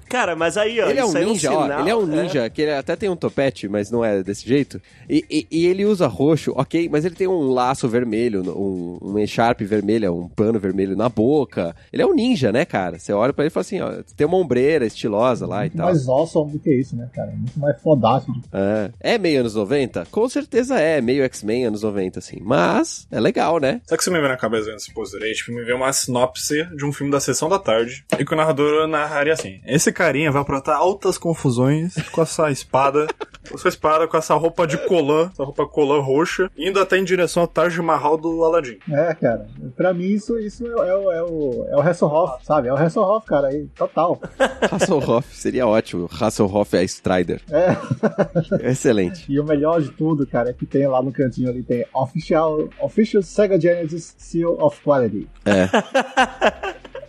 Cara, mas aí, ó. ele é um aí ninja, um ó. sinal, Ele é um é. ninja, que ele até tem um topete, mas não é desse jeito. E, e- e ele usa roxo, ok, mas ele tem um laço vermelho, um, um echarpe vermelho, um pano vermelho na boca. Ele é um ninja, né, cara? Você olha pra ele e fala assim, ó, tem uma ombreira estilosa lá e Muito tal. mais awesome do que isso, né, cara? Muito mais fodástico. É. É meio anos 90? Com certeza é, meio X-Men anos 90, assim. Mas é legal, né? Sabe o que você me veio na cabeça vendo esse pôster aí? Tipo, me veio uma sinopse de um filme da Sessão da Tarde. E que o narrador narraria assim: Esse carinha vai aprontar altas confusões com essa espada. Com essa espada, com essa roupa de colã, essa roupa colã roxa, indo até em direção ao Taj Mahal do Aladdin. É, cara. Pra mim, isso, isso é, é o- é o, é o Hasselhoff, sabe? É o Hasselhoff, cara. Aí, total. Hasselhoff seria ótimo. Hasselhoff é Strider. É. Excelente. E o melhor de tudo, cara, é que tem lá no cantinho ali, tem Official, official Sega Genesis Seal of Quality. É.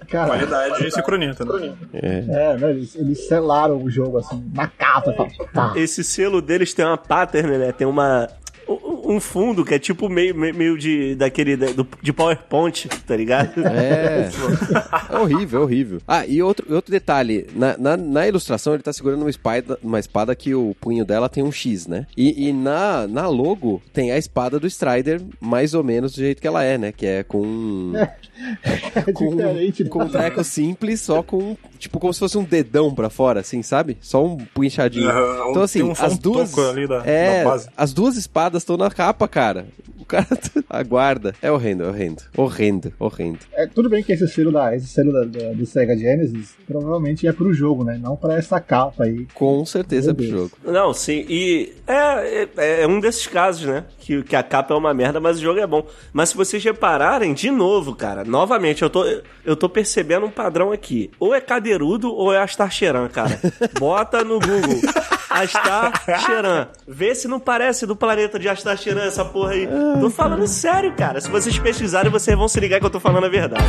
Cara, Qualidade e sincronia, tá né? é. é, né, eles, eles selaram o jogo, assim, na capa. Tá, tá. Esse selo deles tem uma pattern, né? Tem uma. Um- fundo que é tipo meio, meio- de. daquele. da- do- de PowerPoint, tá ligado? É. É horrível, é horrível. Ah, e outro, outro detalhe: na, na, na ilustração ele tá segurando uma espada, uma espada que o punho dela tem um X, né? E, e na, na logo tem a espada do Strider, mais ou menos do jeito que ela é, né? Que é com. É com, diferente, né? com um treco simples, só com. Tipo, como se fosse um dedão pra fora, assim, sabe? Só um punhadinho. Aham, Então, assim, um- as um duas. da- é, da base. as duas espadas estão na capa, cara. O cara aguarda. É horrendo, é horrendo. Horrendo, horrendo. É, tudo bem que esse selo, da, esse selo da, da- do Sega Genesis provavelmente é pro jogo, né? Não pra essa capa aí. Com certeza é pro Deus. jogo. Não, sim. E é, é, é um desses casos, né? Que, que a capa é uma merda, mas o jogo é bom. Mas se vocês repararem, de novo, cara, novamente, eu tô, eu tô percebendo um padrão aqui. Ou é cadeirudo ou é Astar Cheran, cara. Bota no Google. Astar Cheran. Vê se não parece do planeta de Astar Cheran essa porra aí. Tô falando sério, cara. Se vocês pesquisarem, vocês vão se ligar que eu tô falando a verdade.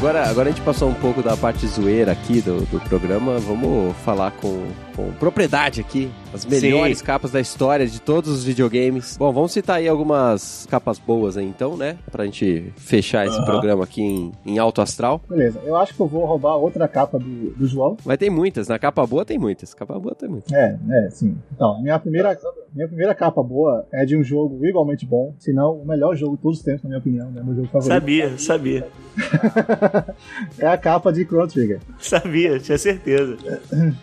Agora, agora a gente passou um pouco da parte zoeira aqui do, do programa. Vamos falar com, com propriedade aqui. As melhores Sim. capas da história de todos os videogames. Bom, vamos citar aí algumas capas boas aí então, né? Pra gente fechar esse Aham. programa aqui em, em alto astral. Beleza, eu acho que eu vou roubar outra capa do, do João. Mas tem muitas, na capa boa tem muitas. Capa boa tem muitas. É, é, sim. Então, minha primeira, minha primeira capa boa é de um jogo igualmente bom, se não o melhor jogo de todos os tempos, na minha opinião, né? Meu jogo favorito. Sabia, sabia. É a capa de Chrono Trigger. Sabia, tinha certeza.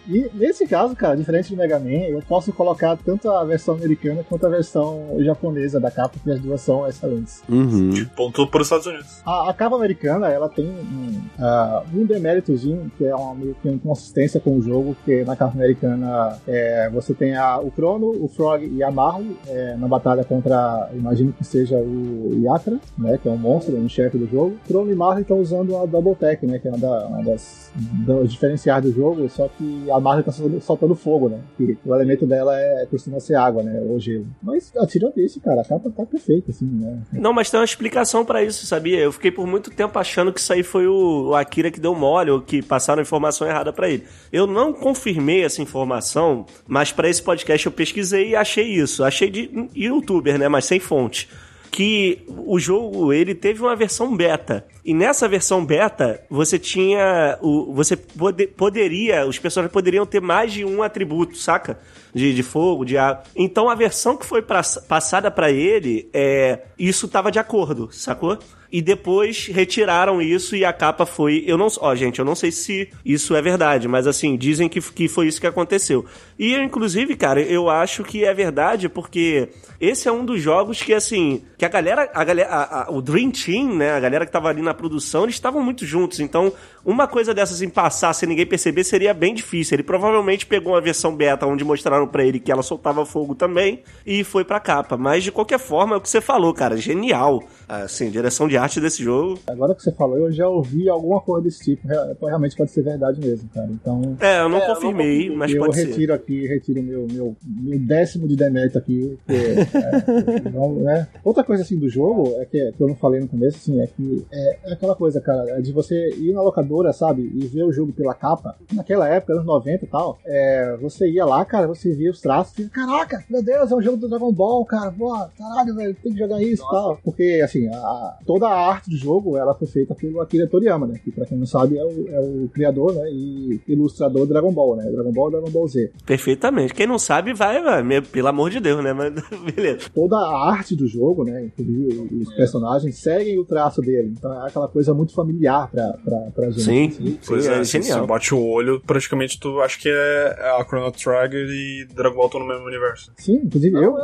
E nesse caso, cara, diferente do Mega Man, eu posso colocar tanto a versão americana quanto a versão japonesa da capa, que as duas são excelentes. Uhum. Pontou para os Estados Unidos. A, a capa americana, ela tem um, ah, um deméritozinho, que é uma meio que inconsistência com o jogo, porque na capa americana é, você tem a- o Crono, o Frog e a Marley é, na batalha contra, imagino que seja o Yatra, né, que é um monstro, um chefe do jogo. Crono e Marley estão usando a Double Tech, né, que é uma, da- uma das dos diferenciais do jogo, só que a Marley está soltando, soltando fogo, né, que o elemento dela é, costuma ser água, né? Ou gelo. Mas tirando isso, cara, a capa tá perfeita, assim, né? Não, mas tem uma explicação pra isso, sabia? Eu fiquei por muito tempo achando que isso aí foi o, Akira que deu mole, ou que passaram informação errada pra ele. Eu não confirmei essa informação, mas pra esse podcast eu pesquisei e achei isso. Achei de youtuber, né? Mas sem fonte. Que o jogo, ele teve uma versão beta. E nessa versão beta, você tinha. O, você pode, poderia. Os personagens poderiam ter mais de um atributo, saca? De, de fogo, de água. Então a versão que foi pra, passada para ele, é, isso tava de acordo, sacou? E depois retiraram isso e a capa foi. Eu não. Ó, gente, eu não sei se isso é verdade, mas assim, dizem que, que foi isso que aconteceu. E inclusive, cara, eu acho que é verdade porque esse é um dos jogos que, assim, que a galera. A galera a, a, o Dream Team, né? A galera que tava ali na produção, eles estavam muito juntos. Então, uma coisa dessas em passar sem ninguém perceber seria bem difícil. Ele provavelmente pegou uma versão beta onde mostraram para ele que ela soltava fogo também e foi pra capa. Mas de qualquer forma, é o que você falou, cara. Genial. Assim, direção de arte desse jogo. Agora que você falou, eu já ouvi alguma coisa desse tipo. Realmente pode ser verdade mesmo, cara. Então. É, eu não, é, confirmei, eu não mas eu pode ser. Eu retiro aqui, retiro meu, meu, meu décimo de demérito aqui. Porque, é, não, né? Outra coisa assim do jogo é que, que, eu não falei no começo, assim, é que é, é, aquela coisa, cara, é de você ir na locadora, sabe, e ver o jogo pela capa. Naquela época, anos 90 e tal, é, você ia lá, cara, você via os traços e caraca, meu Deus, é um jogo do Dragon Ball, cara, pô, caralho, velho, tem que jogar isso e tal. Porque, assim, a, toda a arte do jogo, ela foi feita pelo Akira Toriyama, né, que pra quem não sabe é o, é o criador, né, e ilustrador do Dragon Ball, né, Dragon Ball e Dragon Ball Z. Perfeitamente. Quem não sabe, vai, vai pelo amor de Deus, né, mas beleza. Toda a arte do jogo, né, inclusive os personagens, seguem o traço dele. Então é aquela coisa muito familiar pra, pra, pra gente. Sim, sim, pois é, é genial. Você bate o olho, praticamente tu acha que é a Chrono Trigger e Dragon Ball estão no mesmo universo. Sim, inclusive eu,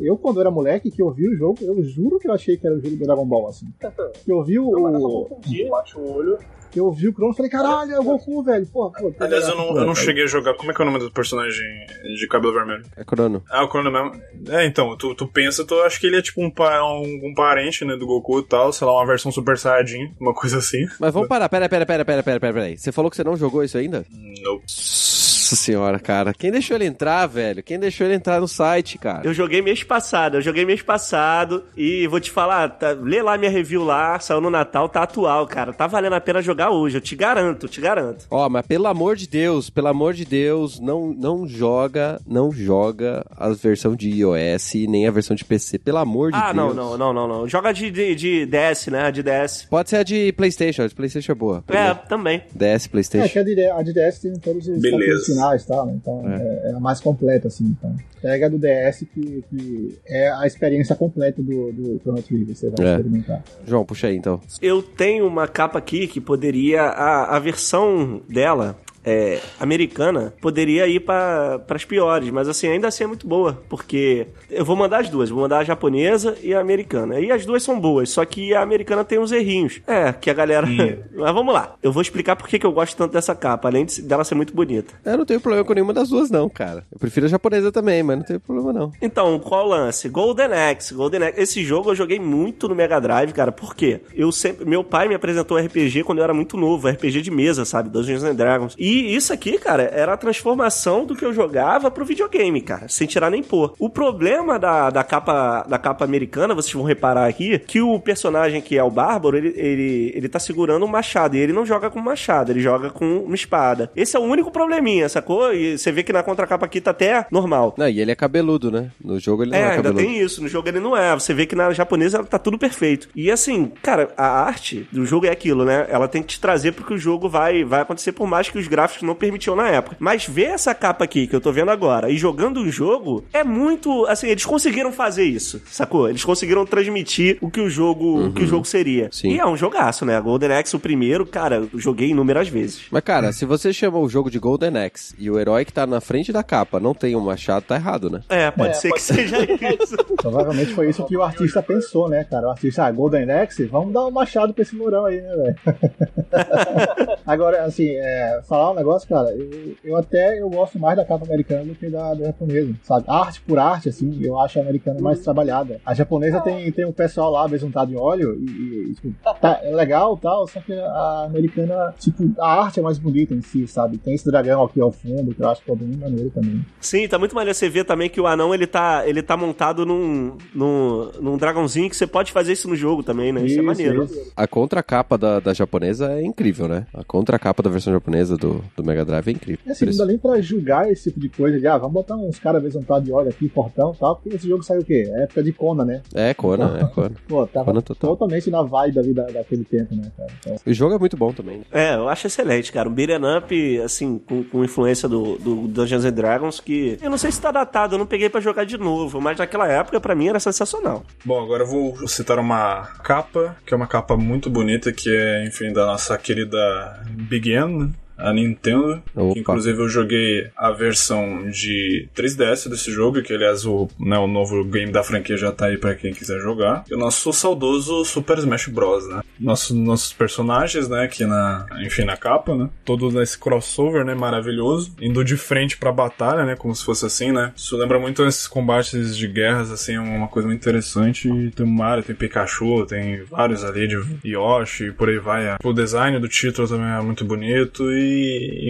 eu, quando era moleque, que eu vi o jogo, eu juro que eu achei que era o jogo do Dragon Ball, assim. Eu vi o. Não, bate o olho eu vi o Crono e falei, caralho, é o Goku, velho. Porra, pô, Aliás, eu não, eu não cheguei a jogar. Como é que é o nome do personagem de cabelo vermelho? É Crono. Ah, o Crono mesmo. É, então, tu, tu pensa, tu acha que ele é tipo um, um, um parente, né, do Goku e tal, sei lá, uma versão Super Saiyajin, uma coisa assim. Mas vamos parar, pera, pera, pera, pera, pera, pera, pera aí. Você falou que você não jogou isso ainda? Não. Nossa senhora, cara. Quem deixou ele entrar, velho? Quem deixou ele entrar no site, cara? Eu joguei mês passado, eu joguei mês passado e vou te falar, tá, lê lá minha review lá, saiu no Natal, tá atual, cara. Tá valendo a pena jogar hoje, eu te garanto, te garanto. Ó, mas pelo amor de Deus, pelo amor de Deus, não, não joga, não joga a versão de iOS nem a versão de PC, pelo amor de ah, Deus. Ah, não, não, não, não, não. Joga de, de, de, DS, né? A de DS. Pode ser a de PlayStation, a de PlayStation é boa. É, também. DS, PlayStation. É, que a de, a de DS tem todos os Beleza finais, tá? Então é. É, é. a mais completa, assim. Então. Pega do DS que, que é a experiência completa do, do Chrono Trigger, você vai é. experimentar. João, puxa aí então. Eu tenho uma capa aqui que poderia. A, a versão dela é, americana poderia ir para as piores, mas assim, ainda assim é muito boa, porque eu vou mandar as duas, vou mandar a japonesa e a americana. E as duas são boas, só que a americana tem uns errinhos. É, que a galera. mas vamos lá, eu vou explicar por que eu gosto tanto dessa capa, além de, dela ser muito bonita. Eu não tenho problema com nenhuma das duas, não, cara. Eu prefiro a japonesa também, mas não tenho problema, não. Então, qual o lance? Golden Axe. Golden Axe. Esse jogo eu joguei muito no Mega Drive, cara. Por quê? Eu sempre. Meu pai me apresentou RPG quando eu era muito novo, RPG de mesa, sabe? Dungeons and Dragons. E e isso aqui, cara, era a transformação do que eu jogava pro videogame, cara, sem tirar nem pôr. O problema da, da capa da capa americana, vocês vão reparar aqui, que o personagem que é o Bárbaro, ele, ele, ele tá segurando um machado, e ele não joga com machado, ele joga com uma espada. Esse é o único probleminha, sacou? E você vê que na contracapa aqui tá até normal. Não, e ele é cabeludo, né? No jogo ele não é, é cabeludo. ainda tem isso, no jogo ele não é. Você vê que na japonesa tá tudo perfeito. E assim, cara, a arte do jogo é aquilo, né? Ela tem que te trazer porque o jogo vai, vai acontecer, por mais que os gráficos não permitiam na época. Mas ver essa capa aqui que eu tô vendo agora e jogando um jogo é muito. Assim, eles conseguiram fazer isso, sacou? Eles conseguiram transmitir o que o jogo, uhum. o que o uhum. jogo seria. Sim. E é um jogaço, né? Golden Axe, o primeiro, cara, eu joguei inúmeras vezes. Mas, cara, se você chama o jogo de Golden Axe e o herói que tá na frente da capa não tem um machado, tá errado, né? É, pode é, ser pode... que seja isso. Provavelmente foi isso que o artista pensou, né, cara? O artista, ah, Golden Axe, vamos dar um machado pra esse murão aí, né, velho? Agora, assim, é, falar um negócio, cara, eu, eu até eu gosto mais da capa americana do que da, da japonesa, sabe? Arte por arte, assim, eu acho a americana mais trabalhada. A japonesa tem, tem um pessoal lá besuntado em óleo e, e tipo, tá, é legal tal, só que a americana, tipo, a arte é mais bonita em si, sabe? Tem esse dragão aqui ao fundo, que eu acho que é bem maneiro também. Sim, tá muito maneiro você ver também que o anão ele tá, ele tá montado num, num, num dragãozinho que você pode fazer isso no jogo também, né? Isso, é maneiro. isso. A contracapa da, da japonesa é incrível, né? A contracapa da versão japonesa do, do Mega Drive é incrível. É assim, não dá nem pra julgar esse tipo de coisa de, ah, vamos botar uns caras besuntados de óleo aqui, portão e tal, porque esse jogo saiu o quê? É época de Kona, né? É, Conan, é Conan. Pô, tava Kona total. totalmente na vibe ali da, daquele tempo, né, cara? Então, O jogo é muito bom também. né? É, eu acho excelente, cara. Um beat'em up, assim, com, com influência do, do Dungeons and Dragons, que eu não sei se tá datado, eu não peguei pra jogar de novo, mas naquela época, pra mim, era sensacional. Bom, agora eu vou citar uma capa, que é uma capa muito bonita, que é, enfim, da nossa querida Big N, né? A Nintendo. Opa. Que, inclusive eu joguei a versão de 3DS desse jogo, que aliás o, né, o novo game da franquia já tá aí pra quem quiser jogar. E o nosso saudoso Super Smash Bros, né? Nosso, nossos personagens, né, aqui na, enfim, na capa, né? Todo nesse crossover, né, maravilhoso. Indo de frente pra batalha, né, como se fosse assim, né? Isso lembra muito esses combates de guerras, assim, é uma coisa muito interessante. E tem o Mario, tem Pikachu, tem vários ali de Yoshi, e por aí vai. O design do título também é muito bonito e,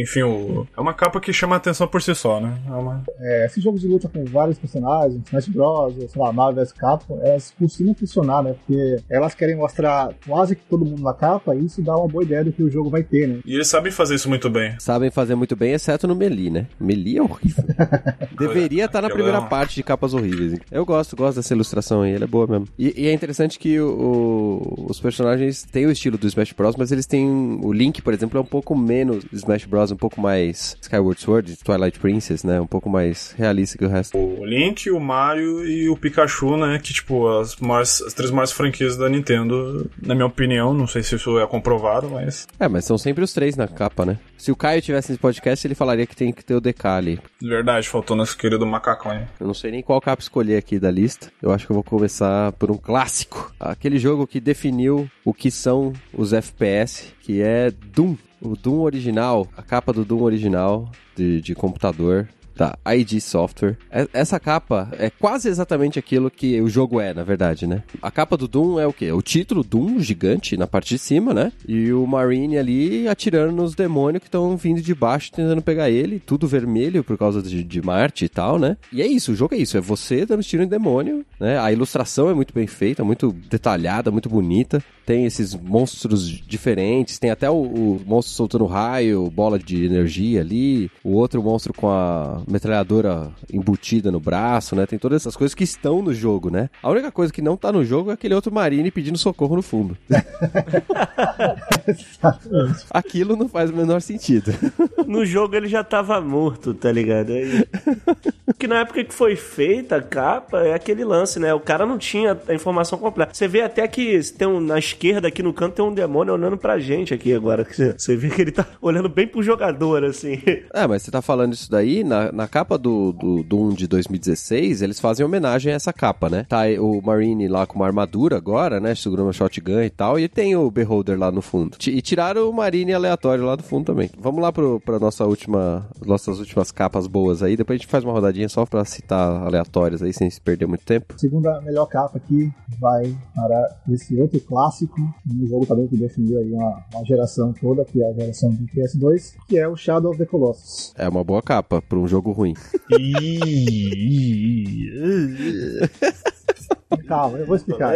enfim, o, é uma capa que chama a atenção por si só, né? É uma... é, esses jogos de luta com vários personagens, Smash Bros, sei lá, Marvel vs Capcom, elas costumam funcionar, né? Porque elas querem mostrar quase que todo mundo na capa e isso dá uma boa ideia do que o jogo vai ter, né? E eles sabem fazer isso muito bem. Sabem fazer muito bem, exceto no Melee, né? Melee é horrível. Deveria estar na Aquela primeira é parte de capas horríveis. Eu gosto, gosto dessa ilustração aí, ela é boa mesmo. E, e é interessante que o- o- os personagens têm o estilo do Smash Bros, mas eles têm. O Link, por exemplo, é um pouco menos Smash Bros, um pouco mais Skyward Sword, Twilight Princess, né? Um pouco mais realista que o resto. O Link, o Mario e o Pikachu, né? Que, tipo, as, maiores, as três maiores franquias da Nintendo, na minha opinião. Não sei se isso é comprovado, mas. É, mas são sempre os três na capa, né? Se o Caio tivesse nesse podcast, ele falaria que tem que ter o DK ali. De verdade, faltou nosso querido macacão aí. Eu não sei nem qual capa escolher aqui da lista. Eu acho que eu vou começar por um clássico. Aquele jogo que definiu o que são os FPS, que é Doom. O Doom original, a capa do Doom original de, de computador. Da ID Software. E- Essa capa é quase exatamente aquilo que o jogo é, na verdade, né? A capa do Doom é o quê? O título Doom gigante na parte de cima, né? E o Marine ali atirando nos demônios que estão vindo de baixo tentando pegar ele, tudo vermelho por causa de, de Marte e tal, né? E é isso, o jogo é isso, é você dando tiro em demônio, né? A ilustração é muito bem feita, muito detalhada, muito bonita. Tem esses monstros diferentes, tem até o, o monstro soltando raio, bola de energia ali, o outro monstro com a metralhadora embutida no braço, né? Tem todas essas coisas que estão no jogo, né? A única coisa que não tá no jogo é aquele outro Marine pedindo socorro no fundo. Aquilo não faz o menor sentido. No jogo ele já tava morto, tá ligado? Aí... que na época que foi feita a capa, é aquele lance, né? O cara não tinha a informação completa. Você vê até que tem um, na esquerda aqui no canto tem um demônio olhando pra gente aqui agora. Você vê que ele tá olhando bem pro jogador, assim. É, mas você tá falando isso daí, na, na capa do, do Doom de 2016, eles fazem homenagem a essa capa, né? Tá o Marine lá com uma armadura agora, né? Segurando uma shotgun e tal, e tem o Beholder lá no fundo. E tiraram o Marine aleatório lá do fundo também. Vamos lá pro, pra nossa última, nossas últimas capas boas aí, depois a gente faz uma rodadinha só pra citar aleatórias aí, sem se perder muito tempo. Segunda melhor capa aqui vai para esse outro clássico, um jogo também que definiu aí uma, uma geração toda, que é a geração do PS2, que é o Shadow of the Colossus. É uma boa capa pra um jogo ruim. Calma, eu vou explicar.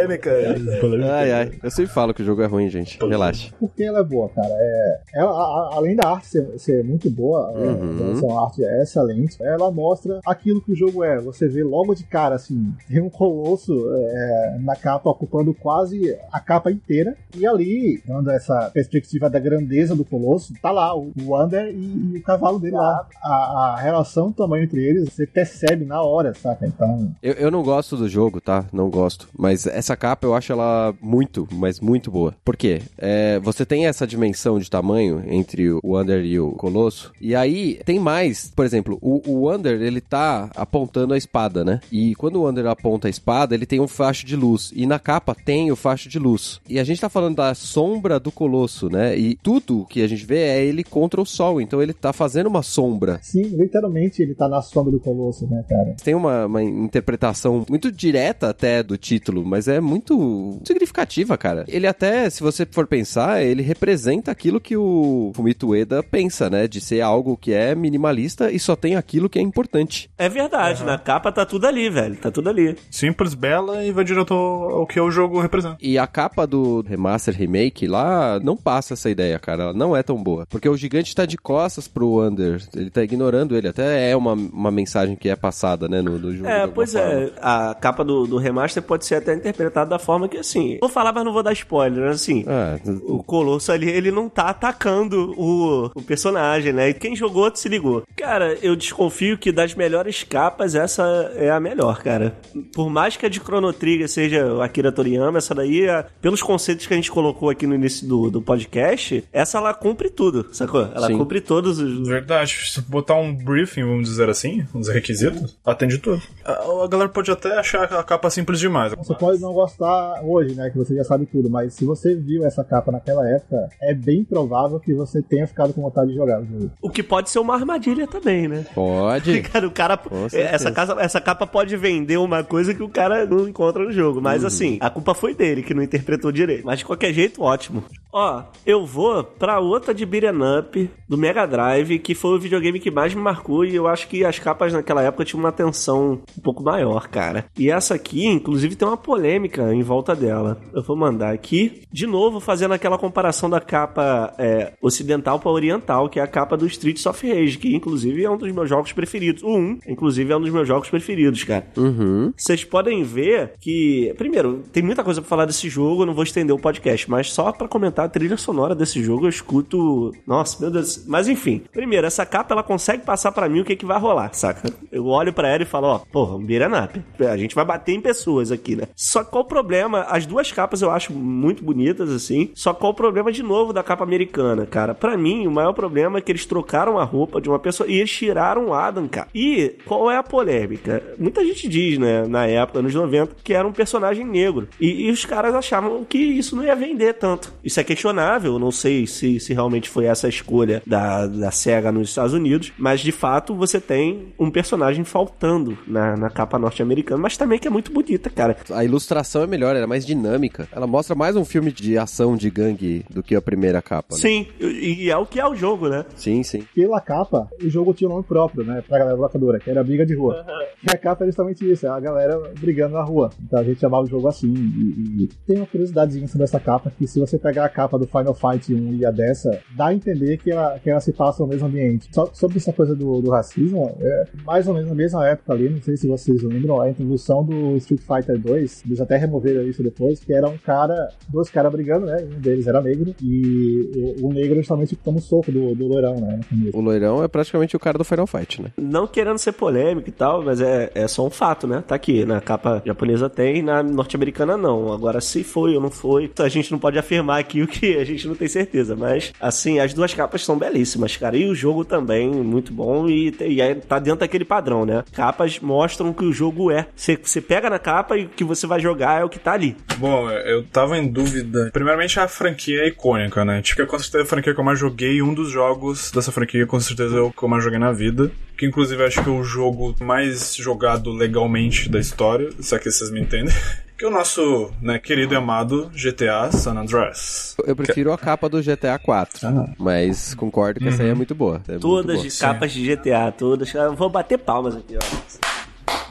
Ai, ai. Eu sempre falo que o jogo é ruim, gente. Relaxa. Por que ela é boa, cara? É, ela, a- a- além da arte ser, ser muito boa, é, Uhum. essa arte é excelente, ela mostra aquilo que o jogo é. Você vê logo de cara, assim, tem um colosso é, na capa ocupando quase a capa inteira, e ali, dando essa perspectiva da grandeza do colosso, tá lá o, o Wander e, e o cavalo dele lá. A, a relação, o tamanho entre eles, você percebe na hora, saca? Então, Eu, eu não gosto do jogo, tá? Não gosto gosto. Mas essa capa eu acho ela muito, mas muito boa. Por quê? É, você tem essa dimensão de tamanho entre o Under e o Colosso. E aí tem mais. Por exemplo, o, o Under ele tá apontando a espada, né? E quando o Under aponta a espada, ele tem um facho de luz. E na capa tem o facho de luz. E a gente tá falando da sombra do Colosso, né? E tudo que a gente vê é ele contra o sol. Então ele tá fazendo uma sombra. Sim, literalmente ele tá na sombra do Colosso, né, cara? Tem uma, uma interpretação muito direta até do título, mas é muito significativa, cara. Ele até, se você for pensar, ele representa aquilo que o Fumito Ueda pensa, né? De ser algo que é minimalista e só tem aquilo que é importante. É verdade, na capa tá tudo ali, velho. Tá tudo ali. Simples, bela e vai direto ao, que o jogo representa. E a capa do remaster remake lá não passa essa ideia, cara. Ela não é tão boa. Porque o gigante tá de costas pro Under. Ele tá ignorando ele. Até é uma, uma mensagem que é passada, né, no, no jogo. É, pois forma. é. A capa do, do remaster pode ser até interpretada da forma que, assim... Vou falar, mas não vou dar spoiler? Assim... É, O Colosso ali, ele não tá atacando o, o personagem, né? E quem jogou se ligou. Cara, eu desconfio que das melhores capas, essa é a melhor, cara. Por mais que a de Chrono Trigger seja o Akira Toriyama, essa daí, é- pelos conceitos que a gente colocou aqui no início do, do podcast, essa ela cumpre tudo, sacou? Ela Sim. cumpre todos os. Verdade, se botar um briefing, vamos dizer assim, uns requisitos, atende tudo. A, a galera pode até achar a capa simples demais. Você pode não gostar hoje, né? Que você já sabe tudo, mas se você viu essa capa naquela época, é bem provável que você tenha ficado com vontade de jogar o jogo. O que pode ser uma armadilha também, né? Pode. Cara, o cara. certeza. Essa, casa, essa capa pode vender uma coisa que o cara não encontra no jogo. Mas assim, a culpa foi dele, que não interpretou direito. Mas de qualquer jeito, ótimo. Ó, eu vou pra outra de Beat'em Up do Mega Drive, que foi o videogame que mais me marcou. E eu acho que as capas naquela época tinham uma atenção um pouco maior, cara. E essa aqui, inclusive, tem uma polêmica em volta dela. Eu vou mandar aqui. De novo, fazendo aquela comparação da capa é, ocidental pra oriental, que é a capa do Streets of Rage, que inclusive é um dos meus jogos preferidos. O 1, inclusive, é um dos meus jogos preferidos, cara. Uhum. Vocês podem ver que, primeiro, tem muita coisa pra falar desse jogo, eu não vou estender o podcast, mas só pra comentar a trilha sonora desse jogo, eu escuto. Nossa, meu Deus. Mas enfim, primeiro, essa capa ela consegue passar pra mim o que, que vai rolar, saca? Eu olho pra ela e falo, ó, porra, um up. A gente vai bater em pessoas aqui, né? Só qual o problema? As duas capas eu acho muito bonitas, assim. Só qual o problema de novo da capa americana, cara? Pra mim, o maior problema é que eles trocaram a roupa de uma pessoa e eles tiraram o Adam, cara. E qual é a polêmica? Muita gente diz, né, na época, nos 90, que era um personagem negro. E, e os caras achavam que isso não ia vender tanto. Isso é questionável, não sei se, se realmente foi essa a escolha da, da SEGA nos Estados Unidos, mas de fato você tem um personagem faltando na, na capa norte-americana, mas também que é muito bonita, cara. A ilustração é melhor, ela é mais dinâmica. Ela mostra mais um filme de ação de gangue do que a primeira capa. né? Sim, e, é o que é o jogo, né? Sim, sim. Pela capa, o jogo tinha um nome próprio, né? Pra galera locadora, que era briga de rua. E a capa é justamente isso, é a galera brigando na rua. Então a gente chamava o jogo assim. E, e tem uma curiosidadezinha sobre essa capa, que se você pegar a capa do Final Fight 1 e a dessa, dá a entender que ela, que ela se passa no mesmo ambiente. Só sobre essa coisa do, do racismo, é mais ou menos na mesma época ali, não sei se vocês lembram, a introdução do Street Fighter 2, eles até removeram isso depois, que era um cara, dois caras brigando, né? Um deles era negro, e o, o negro justamente toma um soco do, do loirão, né? O loirão é praticamente o cara do Final Fight, né? Não querendo ser polêmico e tal, mas é, é só um fato, né? Tá aqui, na capa japonesa tem, na norte-americana não. Agora, se foi ou não foi, a gente não pode afirmar aqui o que a gente não tem certeza. Mas, assim, as duas capas são belíssimas, cara. E o jogo também, muito bom. E, e é- tá dentro daquele padrão, né? Capas mostram o que o jogo é. Você pega na capa e o que você vai jogar é o que tá ali. Bom, eu tava em dúvida. Primeiramente, a franquia é icônica, né? Tipo, é com certeza a franquia que eu mais joguei. Um dos jogos dessa franquia, com certeza, é o que eu mais joguei na vida. Que, inclusive, acho que é o jogo mais jogado legalmente da história. Se é que vocês me entendem. Que é o nosso, né, querido e amado GTA San Andreas. Eu prefiro a capa do GTA 4, mas concordo que essa aí é muito boa. É muito Todas boa. de capas de GTA, todas. Eu vou bater palmas aqui, ó.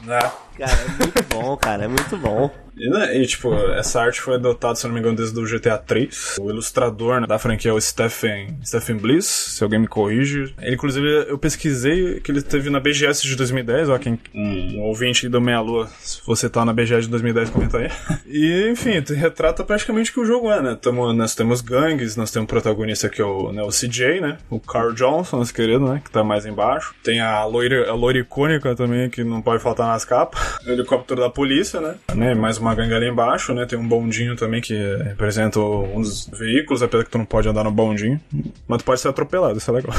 Né? Cara, é muito bom, cara. É muito bom. E, né, e, tipo, essa arte foi adotada, se não me engano, desde o GTA 3. O ilustrador né, da franquia é o Stephen, Stephen Bliss, se alguém me corrige. Ele, inclusive, eu pesquisei que ele teve na BGS de 2010, ó, quem, um ouvinte do Meia Lua, se você tá na BGS de 2010, comenta aí. E, enfim, retrata praticamente o que o jogo é, né? Tamo, nós temos gangues, nós temos um protagonista que é o, né, o CJ, né? O Carl Johnson, nosso querido, né? Que tá mais embaixo. Tem a loira, a loira icônica também, que não pode faltar nas capas. o helicóptero da polícia, né? né? Mais uma gangue ali embaixo, né? Tem um bondinho também que representa um dos veículos, apesar que tu não pode andar no bondinho. Mas tu pode ser atropelado, isso é legal.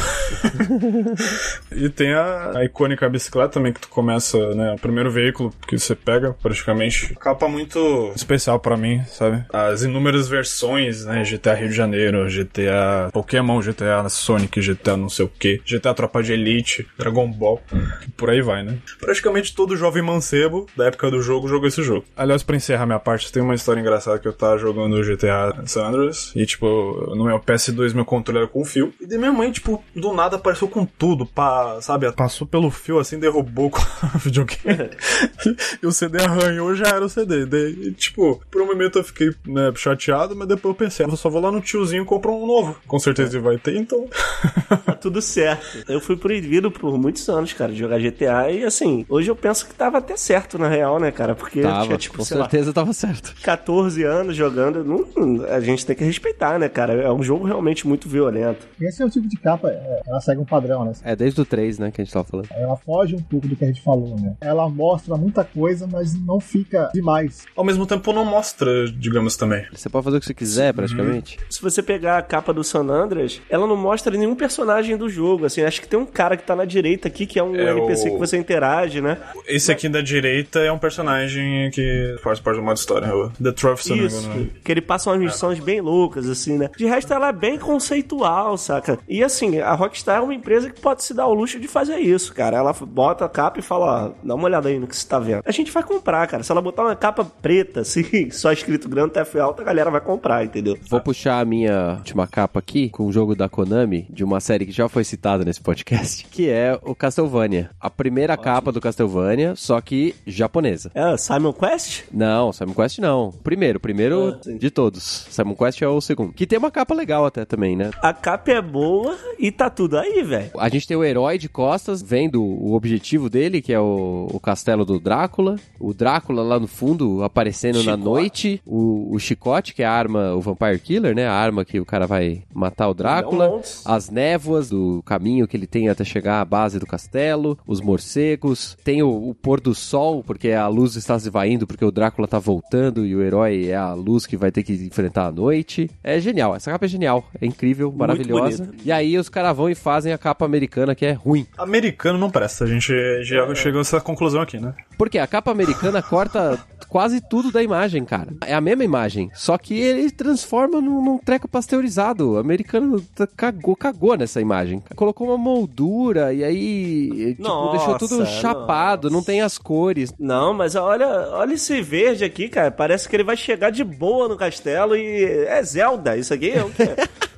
e tem a, a, icônica bicicleta também, que tu começa, né? O primeiro veículo que você pega, praticamente. Capa muito especial para mim, sabe? As inúmeras versões, né? GTA Rio de Janeiro, GTA Pokémon, GTA Sonic, GTA não sei o que, GTA Tropa de Elite, Dragon Ball, por aí vai, né? Praticamente todo jovem mancebo da época do jogo jogou esse jogo. Aliás, encerrar minha parte, tem uma história engraçada que eu tava jogando GTA San Andreas e, tipo, no meu PS2 meu controle era com fio. E de minha mãe, tipo, do nada apareceu com tudo, pá, sabe? Passou pelo fio assim, derrubou o videogame. e o CD arranhou, já era o CD. E, tipo, por um momento eu fiquei né, chateado, mas depois eu pensei, eu só vou lá no tiozinho e compro um novo. Com certeza vai ter, então. tá tudo certo. Eu fui proibido por muitos anos, cara, de jogar GTA e assim, hoje eu penso que tava até certo na real, né, cara? Porque tava, tinha, tipo, com certeza tava certo. 14 anos jogando, não, a gente tem que respeitar, né, cara? É um jogo realmente muito violento. Esse é o tipo de capa, é, ela segue um padrão, né? É, desde o 3, né, que a gente tava falando. Ela foge um pouco do que a gente falou, né? Ela mostra muita coisa, mas não fica demais. Ao mesmo tempo não mostra, digamos também. Você pode fazer o que você quiser, praticamente. Uhum. Se você pegar a capa do San Andreas, ela não mostra nenhum personagem do jogo, assim, acho que tem um cara que tá na direita aqui, que é um é NPC o... que você interage, né? Esse aqui da direita é um personagem que faz parte do modo história, o The Trophy, se Isso, não né? que ele passa umas missões é. bem loucas, assim, né? De resto, ela é bem conceitual, saca? E assim, a Rockstar é uma empresa que pode se dar o luxo de fazer isso, cara. Ela bota a capa e fala, ó, dá uma olhada aí no que você tá vendo. A gente vai comprar, cara. Se ela botar uma capa preta, assim, só escrito Grand Theft Auto, a galera vai comprar, entendeu? Vou puxar a minha última capa aqui com um jogo da Konami, de uma série que já foi citada nesse podcast, que é o Castlevania. A primeira Ótimo. capa do Castlevania, só que japonesa. É, Simon Quest? Não, Simon Quest não. Primeiro, primeiro ah, de todos. Simon Quest é o segundo. Que tem uma capa legal até também, né? A capa é boa e tá tudo aí, velho. A gente tem o herói de costas, vendo o objetivo dele, que é o, o castelo do Drácula. O Drácula lá no fundo aparecendo chicote. na noite. O, o chicote, que é a arma, o Vampire Killer, né? A arma que o cara vai matar o Drácula. As névoas do caminho que ele tem até chegar à base do castelo. Os morcegos. Tem o, o pôr do sol, porque a luz está se vaindo, porque o Drácula tá voltando e o herói é a luz que vai ter que enfrentar a noite. É genial. Essa capa é genial. É incrível, maravilhosa. E aí os caras vão e fazem a capa americana, que é ruim. Americano não presta. A gente já é. chegou a essa conclusão aqui, né? Porque a capa americana corta quase tudo da imagem, cara. É a mesma imagem, só que ele transforma num, num treco pasteurizado. O americano cagou, cagou nessa imagem. Colocou uma moldura e aí tipo, nossa, deixou tudo chapado, nossa. não tem as cores. Não, mas olha, olha esse verde aqui, cara. Parece que ele vai chegar de boa no castelo e é Zelda. Isso aqui é o que?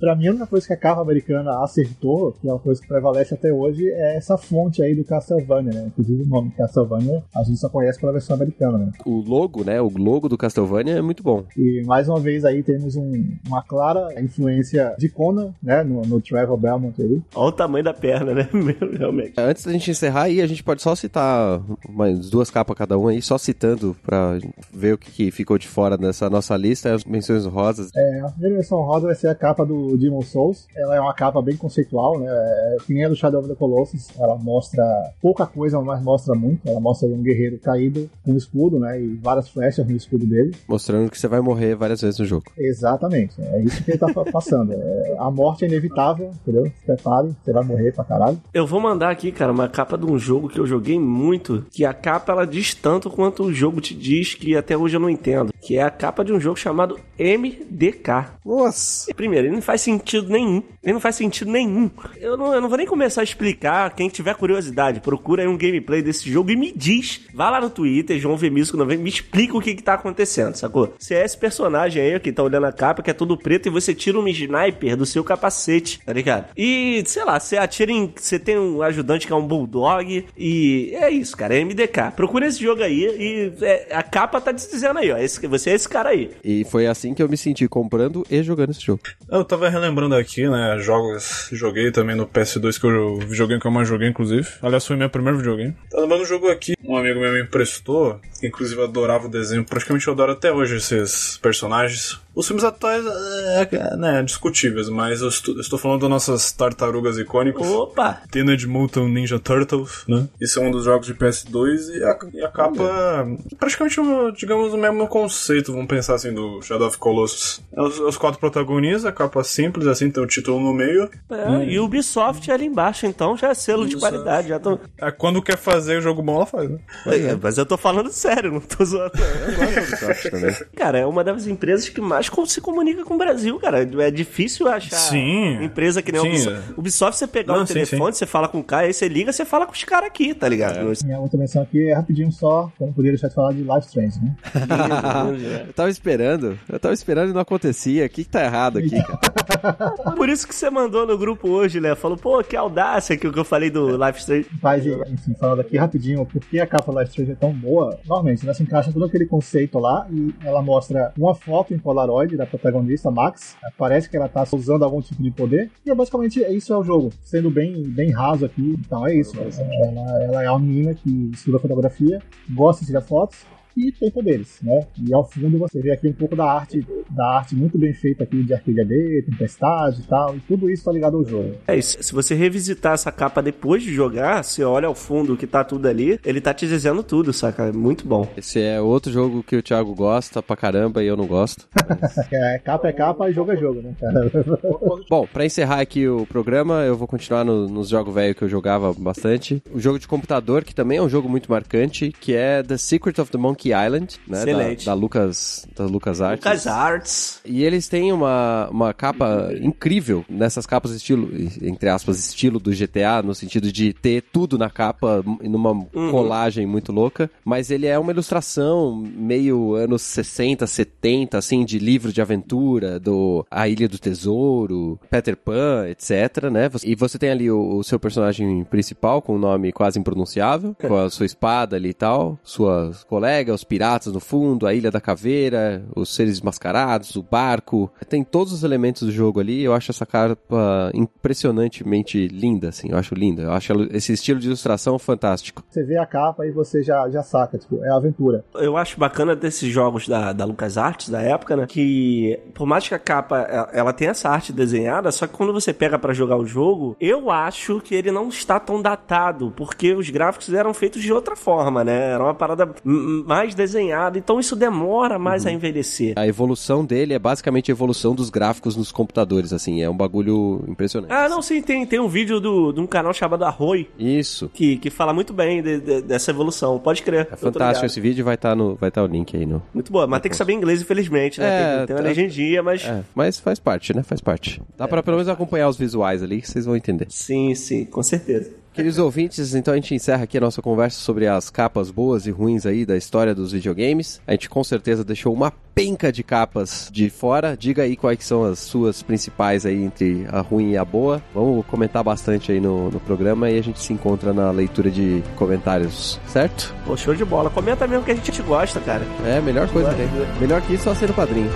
Pra mim, a única coisa que a capa americana acertou, que é uma coisa que prevalece até hoje, é essa fonte aí do Castlevania, né? Inclusive o nome Castlevania a gente só conhece pela versão americana, né? O logo, né? O logo do Castlevania é muito bom. E mais uma vez aí temos um, uma clara influência de Conan, né? No, no Travel Belmont aí. Olha o tamanho da perna, né? Realmente. Antes da gente encerrar aí, a gente pode só citar umas duas capas cada um aí, só citando pra ver o que, que ficou de fora nessa nossa lista, as menções rosas. É, a primeira menção rosa vai ser a capa do do Demon Souls. Ela é uma capa bem conceitual, né? É, que nem a do Shadow of the Colossus. Ela mostra pouca coisa, mas mostra muito. Ela mostra um guerreiro caído com um escudo, né? E várias flechas no escudo dele. Mostrando que você vai morrer várias vezes no jogo. Exatamente. É isso que ele tá passando. É, a morte é inevitável, entendeu? Se prepare, você vai morrer pra caralho. Eu vou mandar aqui, cara, uma capa de um jogo que eu joguei muito, que a capa ela diz tanto quanto o jogo te diz que até hoje eu não entendo. Que é a capa de um jogo chamado MDK. Nossa! Primeiro, ele não faz sentido nenhum. Ele não faz sentido nenhum. Eu não, eu não vou nem começar a explicar. Quem tiver curiosidade, procura aí um gameplay desse jogo e me diz. Vá lá no Twitter, João Vemisco, me explica o que que tá acontecendo, sacou? Você é esse personagem aí que tá olhando a capa, que é todo preto, e você tira um sniper do seu capacete, tá ligado? E, sei lá, você atira em. Você tem um ajudante que é um bulldog. E é isso, cara. É MDK. Procura esse jogo aí e é, a capa tá dizendo aí, ó. Esse, você é esse cara aí. E foi assim que eu me senti comprando e jogando esse jogo. Eu tava relembrando aqui, né, jogos, joguei também no PS2, que eu joguei que eu mais joguei, inclusive. Aliás, foi meu primeiro videogame. Tá lembrando um jogo aqui, um amigo meu me emprestou, que inclusive adorava o desenho, praticamente eu adoro até hoje esses personagens. Os filmes atuais, é, né, discutíveis, mas eu estou, eu estou falando das nossas tartarugas icônicas. Opa! Teenage Mutant Ninja Turtles, né? Isso é um dos jogos de PS2 e a, e a capa, praticamente, digamos, o mesmo conceito, vamos pensar assim, do Shadow of Colossus. É os, os quatro protagonistas, a capa simples, assim, tem o título no meio. É, hum. E o Ubisoft ali embaixo, então, já é selo Ubisoft. de qualidade. Já tô... é, quando quer fazer o jogo bom, ela faz, né? É, mas eu tô falando sério, não tô zoando. Eu gosto Ubisoft também. Cara, é uma das empresas que mais se comunica com o Brasil, cara. É difícil achar sim, empresa que nem sim. a Ubisoft. Ubisoft, você pegar não, o telefone, sim, você fala com o cara, aí você liga, você fala com os caras aqui, tá ligado? É. Minha outra menção aqui é rapidinho só, eu não podia deixar de falar de Life Strange, né? eu tava esperando, eu tava esperando e não acontecia. O que, que tá errado aqui, cara? Por isso que você mandou no grupo hoje, Léo. Falou, pô, que audácia que eu falei do Life Strange. Mas, enfim, falando aqui rapidinho, por que a capa Life Strange é tão boa? Normalmente, né? Se encaixa todo aquele conceito lá e ela mostra uma foto em Polaroid da protagonista, Max. Parece que ela tá usando algum tipo de poder. E é basicamente isso é o jogo. Sendo bem, bem raso aqui. Então é isso. Ela, ela é uma menina que estuda fotografia, gosta de tirar fotos e tem poderes, né? E ao fundo você vê aqui um pouco da arte, da arte muito bem feita aqui de Arcadia B, Tempestade e tal, e tudo isso tá ligado ao jogo. É isso. Se você revisitar essa capa depois de jogar, você olha ao fundo que tá tudo ali, ele tá te dizendo tudo, saca? É muito bom. Esse é outro jogo que o Thiago gosta pra caramba e eu não gosto. Mas... é, capa é capa e jogo é jogo, né, cara? bom, pra encerrar aqui o programa, eu vou continuar no, nos jogos velhos que eu jogava bastante. O jogo de computador, que também é um jogo muito marcante, que é The Secret of the Monkey Island, né? Excelente. Da, da Lucas, da Lucas Arts. Lucas Arts. E eles têm uma, uma capa incrível nessas capas estilo, entre aspas, estilo do GTA, no sentido de ter tudo na capa, numa uhum. colagem muito louca. Mas ele é uma ilustração meio anos 60, 70, assim, de livro de aventura, do A Ilha do Tesouro, Peter Pan, etc, né? E você tem ali o, o seu personagem principal com um nome quase impronunciável, com a sua espada ali e tal, suas colegas, os piratas no fundo, a Ilha da Caveira, os seres mascarados, o barco. Tem todos os elementos do jogo ali. Eu acho essa capa impressionantemente linda, assim. Eu acho linda. Eu acho esse estilo de ilustração fantástico. Você vê a capa e você já, já saca, tipo, é aventura. Eu acho bacana desses jogos da, da LucasArts da época, né? Que por mais que a capa ela tenha essa arte desenhada, só que quando você pega para jogar o jogo, eu acho que ele não está tão datado, porque os gráficos eram feitos de outra forma, né? Era uma parada mais mais desenhado, então isso demora mais uhum. a envelhecer. A evolução dele é basicamente a evolução dos gráficos nos computadores, assim, é um bagulho impressionante. Ah, não, sim, tem, tem um vídeo do, de um canal chamado Arroi. Isso. Que, que fala muito bem de, de, dessa evolução, pode crer. É fantástico esse vídeo, vai estar tá no vai tá o link aí no. Muito boa, mas tem que saber inglês, infelizmente, né? É, tem, tem uma tá... legendinha, mas. É, mas faz parte, né? Faz parte. Dá é, pra pelo menos acompanhar os visuais ali que vocês vão entender. Sim, sim, com certeza. Queridos ouvintes, então a gente encerra aqui a nossa conversa sobre as capas boas e ruins aí da história dos videogames. A gente com certeza deixou uma penca de capas de fora. Diga aí quais são as suas principais aí entre a ruim e a boa. Vamos comentar bastante aí no, no programa e a gente se encontra na leitura de comentários, certo? Pô, show de bola. Comenta mesmo que a gente gosta, cara. É, melhor coisa tem. Melhor que isso só ser o padrinho.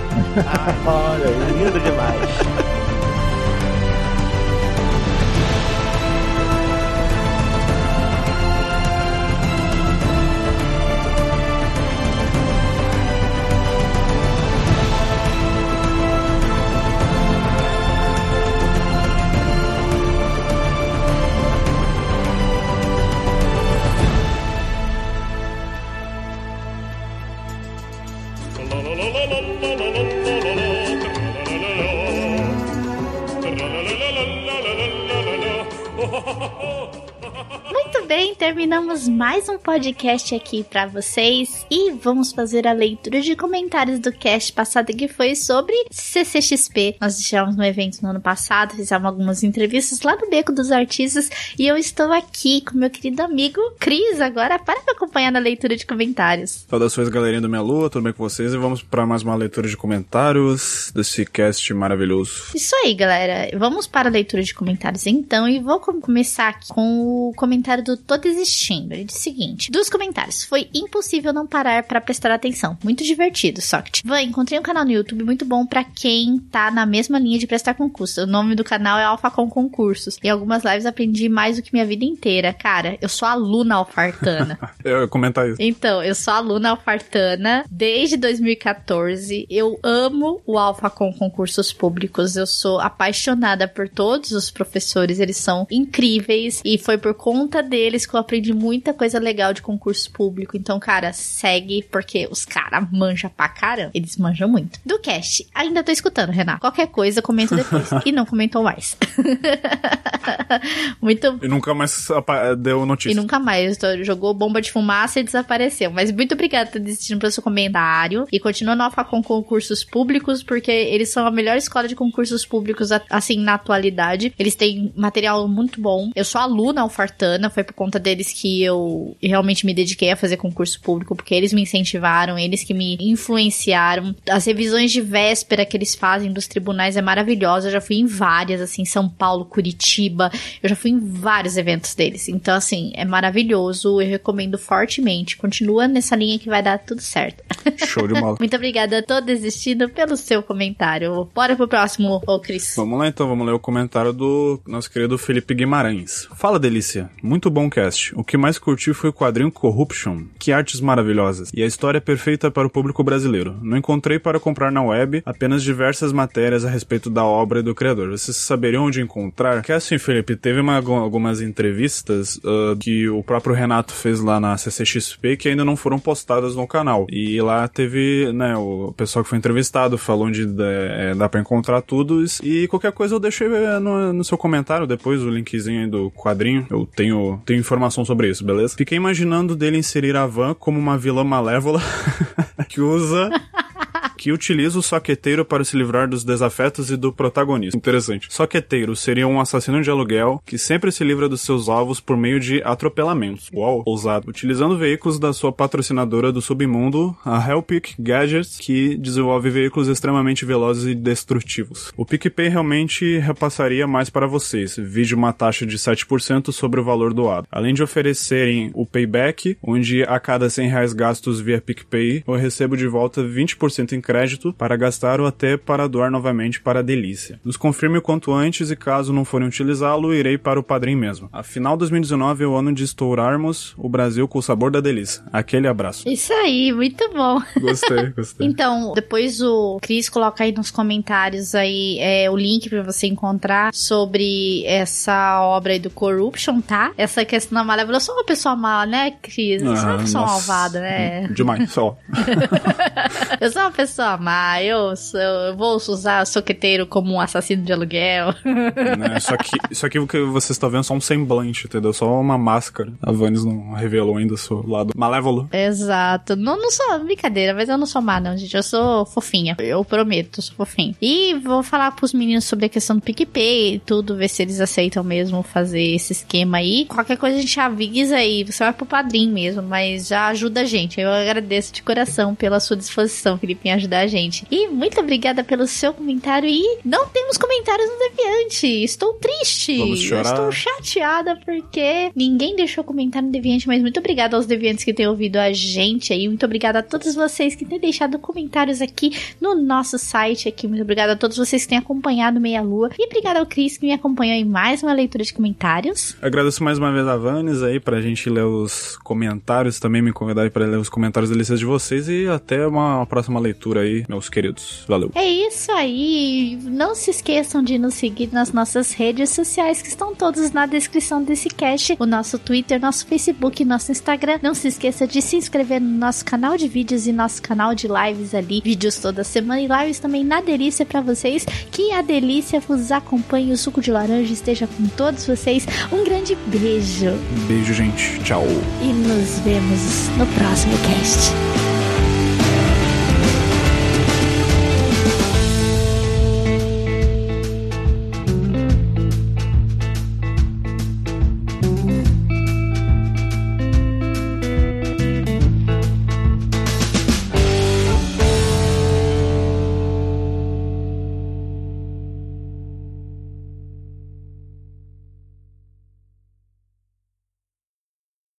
Ai, olha, lindo demais. inang terminamos mais um podcast aqui para vocês e vamos fazer a leitura de comentários do cast passado que foi sobre CCXP. Nós estivemos no evento no ano passado, fizemos algumas entrevistas lá no Beco dos Artistas e eu estou aqui com meu querido amigo Cris agora para me acompanhar na leitura de comentários. Saudações galerinha do Minha Lua, tudo bem com vocês? E vamos para mais uma leitura de comentários desse cast maravilhoso. Isso aí, galera. Vamos para a leitura de comentários então e vou começar aqui com o comentário do tô Ele disse o seguinte: dos comentários, foi impossível não parar para prestar atenção. Muito divertido, Socket. Van, encontrei um canal no YouTube muito bom para quem tá na mesma linha de prestar concurso. O nome do canal é Alphacom Concursos. Em algumas lives aprendi mais do que minha vida inteira. Cara, eu sou aluna alfartana. Eu ia comentar isso. Então, eu sou aluna alfartana desde 2014. Eu amo o Alfa com concursos públicos. Eu sou apaixonada por todos os professores. Eles são incríveis. E foi por conta deles que eu aprendi muita coisa legal de concurso público. Então, cara, segue, porque os caras manjam pra caramba. Eles manjam muito. Do cast, ainda tô escutando, Renato. Qualquer coisa, comenta depois. e não comentou mais. muito E nunca mais deu notícia. e nunca mais. Jogou bomba de fumaça e desapareceu. Mas muito obrigada por ter desistido pelo seu comentário. E continua no Alfa com concursos públicos, porque eles são a melhor escola de concursos públicos, assim, na atualidade. Eles têm material muito bom. Eu sou aluna alfartana, foi por conta deles que eu realmente me dediquei a fazer concurso público, porque eles me incentivaram, eles que me influenciaram. As revisões de véspera que eles fazem dos tribunais é maravilhosa. Eu já fui em várias, assim, São Paulo, Curitiba. Eu já fui em vários eventos deles. Então, assim, é maravilhoso. Eu recomendo fortemente. Continua nessa linha que vai dar tudo certo. Show de bola. Muito obrigada, tô desistindo pelo seu comentário. Bora pro próximo, ô Cris. Vamos lá então, vamos ler o comentário do nosso querido Felipe Guimarães. Fala delícia, muito bom cast. O que mais curti foi o quadrinho Corruption. Que artes maravilhosas. E a história é perfeita para o público brasileiro. Não encontrei para comprar na web apenas diversas matérias a respeito da obra e do criador. Vocês saberiam onde encontrar? Que assim, Felipe, teve uma- algumas entrevistas ah, que o próprio Renato fez lá na CCXP que ainda não foram postadas no canal. E lá teve, né, o pessoal que foi entrevistado falou onde dá, é, dá encontrar tudo. E qualquer coisa eu deixei é, no, no seu comentário depois, o linkzinho aí do quadrinho. Eu tenho, tenho informação sobre isso, beleza? Fiquei imaginando dele inserir a Van como uma vilã malévola que usa que utiliza o soqueteiro para se livrar dos desafetos e do protagonista. Interessante. Soqueteiro seria um assassino de aluguel que sempre se livra dos seus alvos por meio de atropelamentos. Uau, ousado. Utilizando veículos da sua patrocinadora do submundo, a Hellpick Gadgets, que desenvolve veículos extremamente velozes e destrutivos. O PicPay realmente repassaria mais para vocês, vide uma taxa de 7% sobre o valor doado. Além de oferecerem o Payback, onde a cada 100 reais gastos via PicPay, eu recebo de volta 20% em crédito para gastar ou até para doar novamente para a Delícia. Nos confirme o quanto antes e caso não forem utilizá-lo, irei para o padrinho mesmo. Afinal, 2019 é o ano de estourarmos o Brasil com o sabor da delícia. Aquele abraço. Isso aí, muito bom. Gostei, gostei. Então, depois o Cris coloca aí nos comentários aí é, o link pra você encontrar sobre essa obra aí do Corruption, tá? Essa questão da malévola. Eu sou uma pessoa má, né, Cris? Eu sou uma Ah, pessoa malvada, né? Demais, só. Eu sou uma pessoa má. Eu, sou- eu vou usar o soqueteiro como um assassino de aluguel. né? Só que isso aqui o que vocês estão vendo é só um semblante, entendeu? Só uma máscara. A Vanis não revelou ainda o seu lado malévolo. Exato. Não, não sou brincadeira, mas eu não sou má, não, gente. Eu sou fofinha. Eu prometo, eu sou fofinha. E vou falar pros meninos sobre a questão do PicPay e tudo, ver se eles aceitam mesmo fazer esse esquema aí. Qualquer coisa a gente avisa aí. Você vai pro padrinho mesmo, mas já ajuda a gente. Eu agradeço de coração pela sua disposição, Felipe, em ajudar a gente. E muito obrigada pelo seu comentário. E não temos comentários no Deviante. Estou triste. Vamos chorar. Estou chateada porque ninguém deixou comentário no Deviante, mas muito obrigada aos Deviantes que têm ouvido a gente aí. Muito obrigada a todos vocês que têm deixado comentários aqui no nosso site aqui. Muito obrigada a todos vocês que têm acompanhado Meia Lua. E obrigada ao Cris que me acompanhou em mais uma leitura de comentários. Agradeço mais uma vez a Vanis aí pra gente ler os comentários, também me convidar pra ler os comentários delícias de vocês e até uma próxima leitura aí, meus queridos. Valeu. É isso aí. Não se esqueçam de nos seguir nas nossas redes sociais que estão todos na descrição desse cast. O nosso Twitter, nosso Facebook, nosso Instagram. Não se esqueça de se inscrever no nosso canal de vídeos e nosso canal de lives ali. Vídeos toda semana e lives também na delícia pra vocês. Que a delícia vos acompanhe. O suco de laranja esteja com todos vocês. Um grande beijo Beijo, gente. Tchau. e nos vemos no próximo cast.